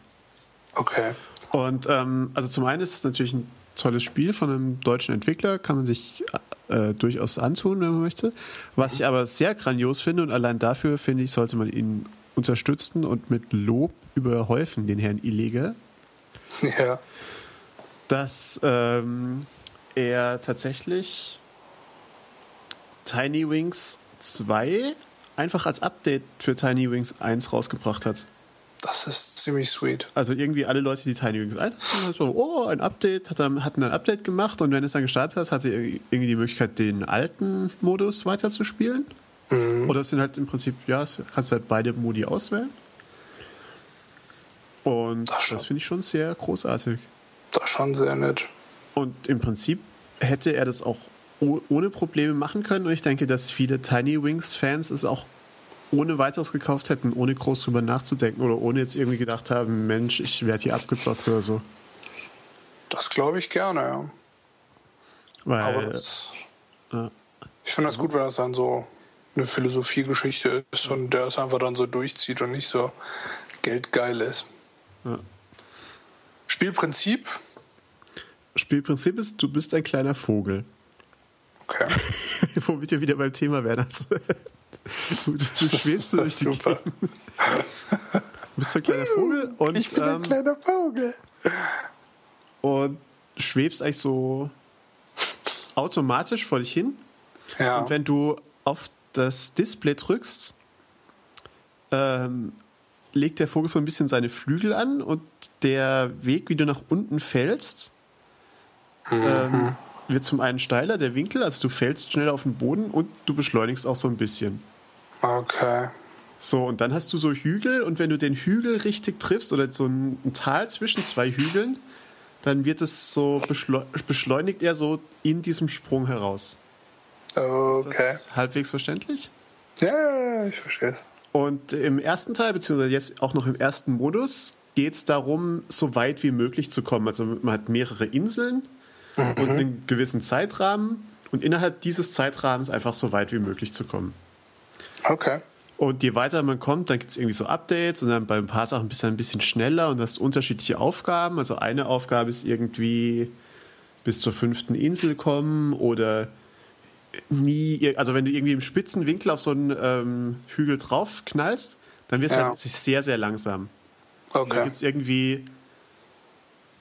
Okay. Und ähm, also zum einen ist es natürlich ein tolles Spiel von einem deutschen Entwickler, kann man sich äh, durchaus antun, wenn man möchte. Was ich aber sehr grandios finde und allein dafür finde ich, sollte man ihn unterstützen und mit Lob überhäufen, den Herrn Illige. Ja. Dass ähm, er tatsächlich Tiny Wings 2 einfach als Update für Tiny Wings 1 rausgebracht hat. Das ist ziemlich sweet. Also irgendwie alle Leute, die Tiny Wings hatten, so, oh, ein Update, hat dann, hatten ein Update gemacht und wenn es dann gestartet hast, hatte irgendwie die Möglichkeit, den alten Modus weiterzuspielen. Mhm. Oder es sind halt im Prinzip, ja, kannst halt beide Modi auswählen. Und das, das finde ich schon sehr großartig. Das ist schon sehr nett. Und im Prinzip hätte er das auch ohne Probleme machen können. Und ich denke, dass viele Tiny Wings-Fans es auch ohne weiteres gekauft hätten, ohne groß drüber nachzudenken oder ohne jetzt irgendwie gedacht haben, Mensch, ich werde hier abgezockt oder so. Das glaube ich gerne, ja. Weil, das, ja. Ich finde das gut, wenn das dann so eine Philosophiegeschichte ist und der es einfach dann so durchzieht und nicht so geldgeil ist. Ja. Spielprinzip? Spielprinzip ist, du bist ein kleiner Vogel. Okay. Womit wir wieder beim Thema werden. Also, Du, du schwebst durch die Super. Du bist ein kleiner Vogel und. Ich bin ein ähm, kleiner Vogel. Und schwebst eigentlich so automatisch vor dich hin. Ja. Und wenn du auf das Display drückst, ähm, legt der Vogel so ein bisschen seine Flügel an und der Weg, wie du nach unten fällst, ähm, wird zum einen steiler, der Winkel, also du fällst schneller auf den Boden und du beschleunigst auch so ein bisschen. Okay. So, und dann hast du so Hügel und wenn du den Hügel richtig triffst oder so ein, ein Tal zwischen zwei Hügeln, dann wird es so beschleu beschleunigt er so in diesem Sprung heraus. Okay. Ist das halbwegs verständlich? Ja, ich verstehe. Und im ersten Teil, beziehungsweise jetzt auch noch im ersten Modus, geht es darum, so weit wie möglich zu kommen. Also man hat mehrere Inseln und einen gewissen Zeitrahmen und innerhalb dieses Zeitrahmens einfach so weit wie möglich zu kommen. Okay. Und je weiter man kommt, dann gibt es irgendwie so Updates und dann bei ein paar Sachen bist du ein bisschen schneller und hast unterschiedliche Aufgaben. Also eine Aufgabe ist irgendwie bis zur fünften Insel kommen oder nie, also wenn du irgendwie im spitzen Winkel auf so einen ähm, Hügel drauf knallst, dann wird es Ja. halt sehr, sehr langsam. Dann Okay. gibt es irgendwie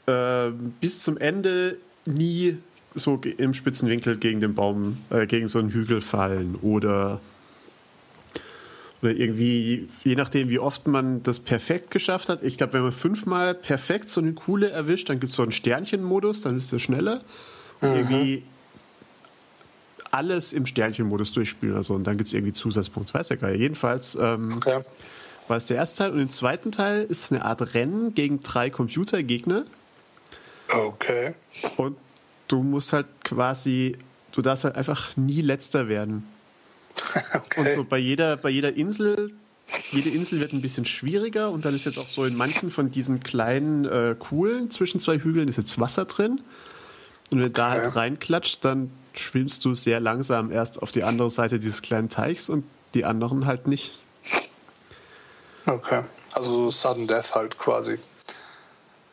ähm, bis zum Ende nie so im spitzen Winkel gegen den Baum, äh, gegen so einen Hügel fallen oder oder irgendwie, je nachdem, wie oft man das perfekt geschafft hat. Ich glaube, wenn man fünfmal perfekt so eine Kuhle erwischt, dann gibt es so einen Sternchen-Modus, dann ist es schneller. Und irgendwie alles im Sternchen-Modus durchspielen oder so. Und dann gibt es irgendwie Zusatzpunkte. Weiß ja gar nicht. Jedenfalls ähm, Okay. war es der erste Teil. Und im zweiten Teil ist es eine Art Rennen gegen drei Computergegner. Okay. Und du musst halt quasi, du darfst halt einfach nie letzter werden. Und Okay. so bei jeder, bei jeder Insel, jede Insel wird ein bisschen schwieriger und dann ist jetzt auch so in manchen von diesen kleinen äh, Kuhlen zwischen zwei Hügeln ist jetzt Wasser drin. Und wenn du da Okay. halt reinklatscht, dann schwimmst du sehr langsam erst auf die andere Seite dieses kleinen Teichs und die anderen halt nicht. Okay. Also so Sudden Death halt quasi.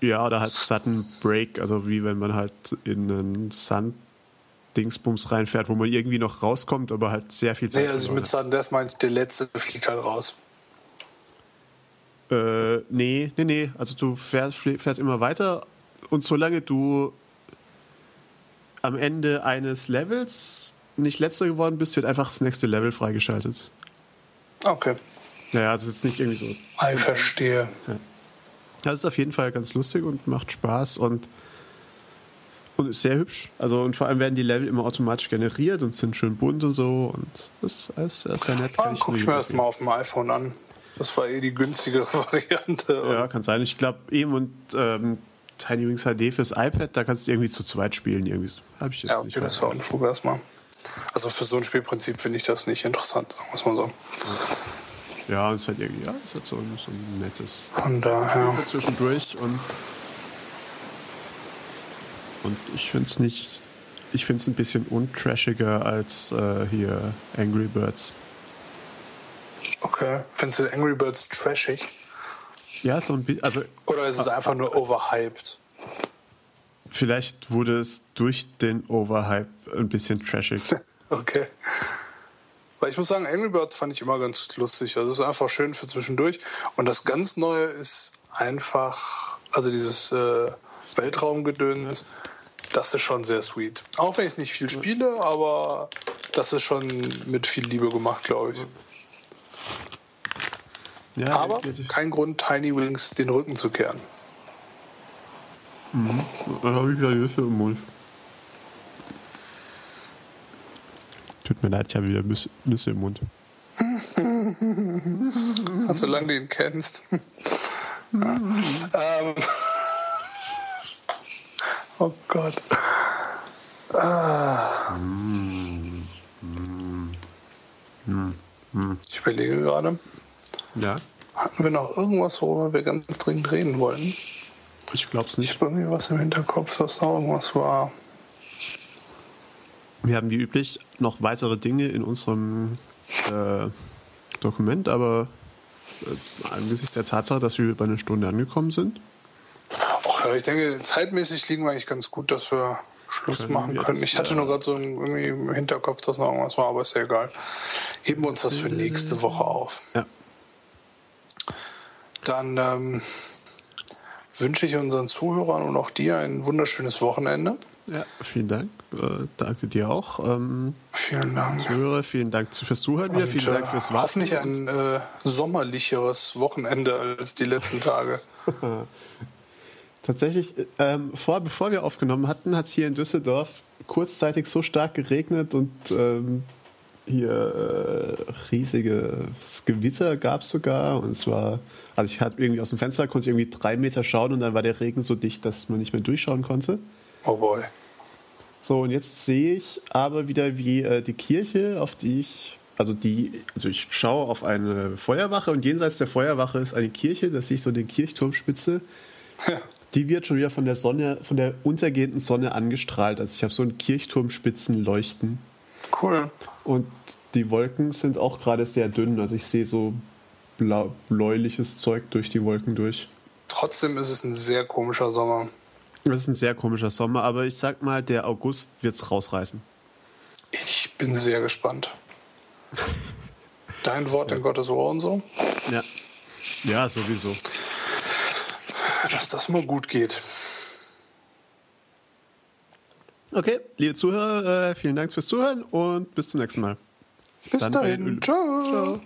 Ja, oder halt Sudden Break, also wie wenn man halt in einen Sand-Dingsbums reinfährt, wo man irgendwie noch rauskommt, aber halt sehr viel Zeit Nee, also mit Sudden Death meinte ich, der letzte fliegt halt raus. Äh, nee, nee, nee. Also du fährst, fährst immer weiter und solange du am Ende eines Levels nicht letzter geworden bist, wird einfach das nächste Level freigeschaltet. Okay. Naja, also jetzt nicht irgendwie so. Ich verstehe. Das ist auf jeden Fall ganz lustig und macht Spaß und, und ist sehr hübsch. Also und vor allem werden die Level immer automatisch generiert und sind schön bunt und so und das ist alles sehr nett. Ah, ich guck ich mir erst jedem mal auf dem iPhone an. Das war eh die günstigere Variante. Ja, kann sein. Ich glaube, eben und ähm, Tiny Wings HD fürs iPad, da kannst du irgendwie zu zweit spielen. Irgendwie habe ich jetzt Ja, nicht. okay, das war Unfug erstmal. Also für so ein Spielprinzip finde ich das nicht interessant, sagen wir es mal so. Ja, es ist halt irgendwie, ja, es hat so ein, so ein nettes Von daher. Zwischendurch und und ich finde es nicht, ich finde es ein bisschen untrashiger als äh, hier Angry Birds. Okay. Findest du Angry Birds trashig? Ja, so ein bisschen, also Oder ist es einfach nur overhyped? vielleicht wurde es durch den Overhype ein bisschen trashig. Okay. Weil ich muss sagen, Angry Birds fand ich immer ganz lustig. Also es ist einfach schön für zwischendurch. Und das ganz Neue ist einfach, also dieses äh, Weltraumgedöns, das ist schon sehr sweet. Auch wenn ich nicht viel spiele, aber das ist schon mit viel Liebe gemacht, glaube ich. Ja, Aber kein Grund, Tiny Wings den Rücken zu kehren. Dann habe ich wieder Nüsse im Mund. Tut mir leid, ich habe wieder Nüsse im Mund. Also, solange du ihn kennst. ja. ähm. Oh Gott. Ah. Ich überlege gerade, Ja, hatten wir noch irgendwas, worüber wir ganz dringend reden wollten? ich glaube es Ich nicht. habe irgendwie was im Hinterkopf, dass noch irgendwas war. Wir haben wie üblich noch weitere Dinge in unserem äh, Dokument, aber äh, angesichts der Tatsache, dass wir bei einer Stunde angekommen sind, Ach ja, ich denke, zeitmäßig liegen wir eigentlich ganz gut, dass wir Schluss Können machen können. Ich hatte nur gerade so irgendwie im Hinterkopf, dass noch irgendwas war, aber ist ja egal. Heben wir uns das für nächste Woche auf. ja, Dann ähm, wünsche ich unseren Zuhörern und auch dir ein wunderschönes Wochenende. ja vielen Dank. Äh, danke dir auch. Ähm, Vielen Dank. Zuhörer, vielen Dank fürs Zuhören Und, vielen Dank äh, fürs Warten. Hoffentlich ein äh, sommerlicheres Wochenende als die letzten Tage. Tatsächlich, ähm, vor, bevor wir aufgenommen hatten, hat es hier in Düsseldorf kurzzeitig so stark geregnet und ähm, hier äh, riesiges Gewitter gab es sogar. Und zwar, also ich hatte irgendwie aus dem Fenster, konnte ich irgendwie drei Meter schauen und dann war der Regen so dicht, dass man nicht mehr durchschauen konnte. Oh boy. So, und jetzt sehe ich aber wieder, wie äh, die Kirche, auf die ich, also die, also ich schaue auf eine Feuerwache und jenseits der Feuerwache ist eine Kirche, da sehe ich so die Kirchturmspitze. Ja. Die wird schon wieder von der Sonne, von der untergehenden Sonne angestrahlt. Also ich habe so ein Kirchturmspitzenleuchten. Cool. Und die Wolken sind auch gerade sehr dünn. Also ich sehe so blau, bläuliches Zeug durch die Wolken durch. Trotzdem ist es ein sehr komischer Sommer. Das ist ein sehr komischer Sommer, aber ich sag mal, der August wird es rausreißen. Ich bin sehr gespannt. Dein Wort in Gottes Ohr und so. Ja. Ja, sowieso. Dass das mal gut geht. Okay, liebe Zuhörer, äh, vielen Dank fürs Zuhören und bis zum nächsten Mal. Bis Dann dahin. Ciao. Ciao.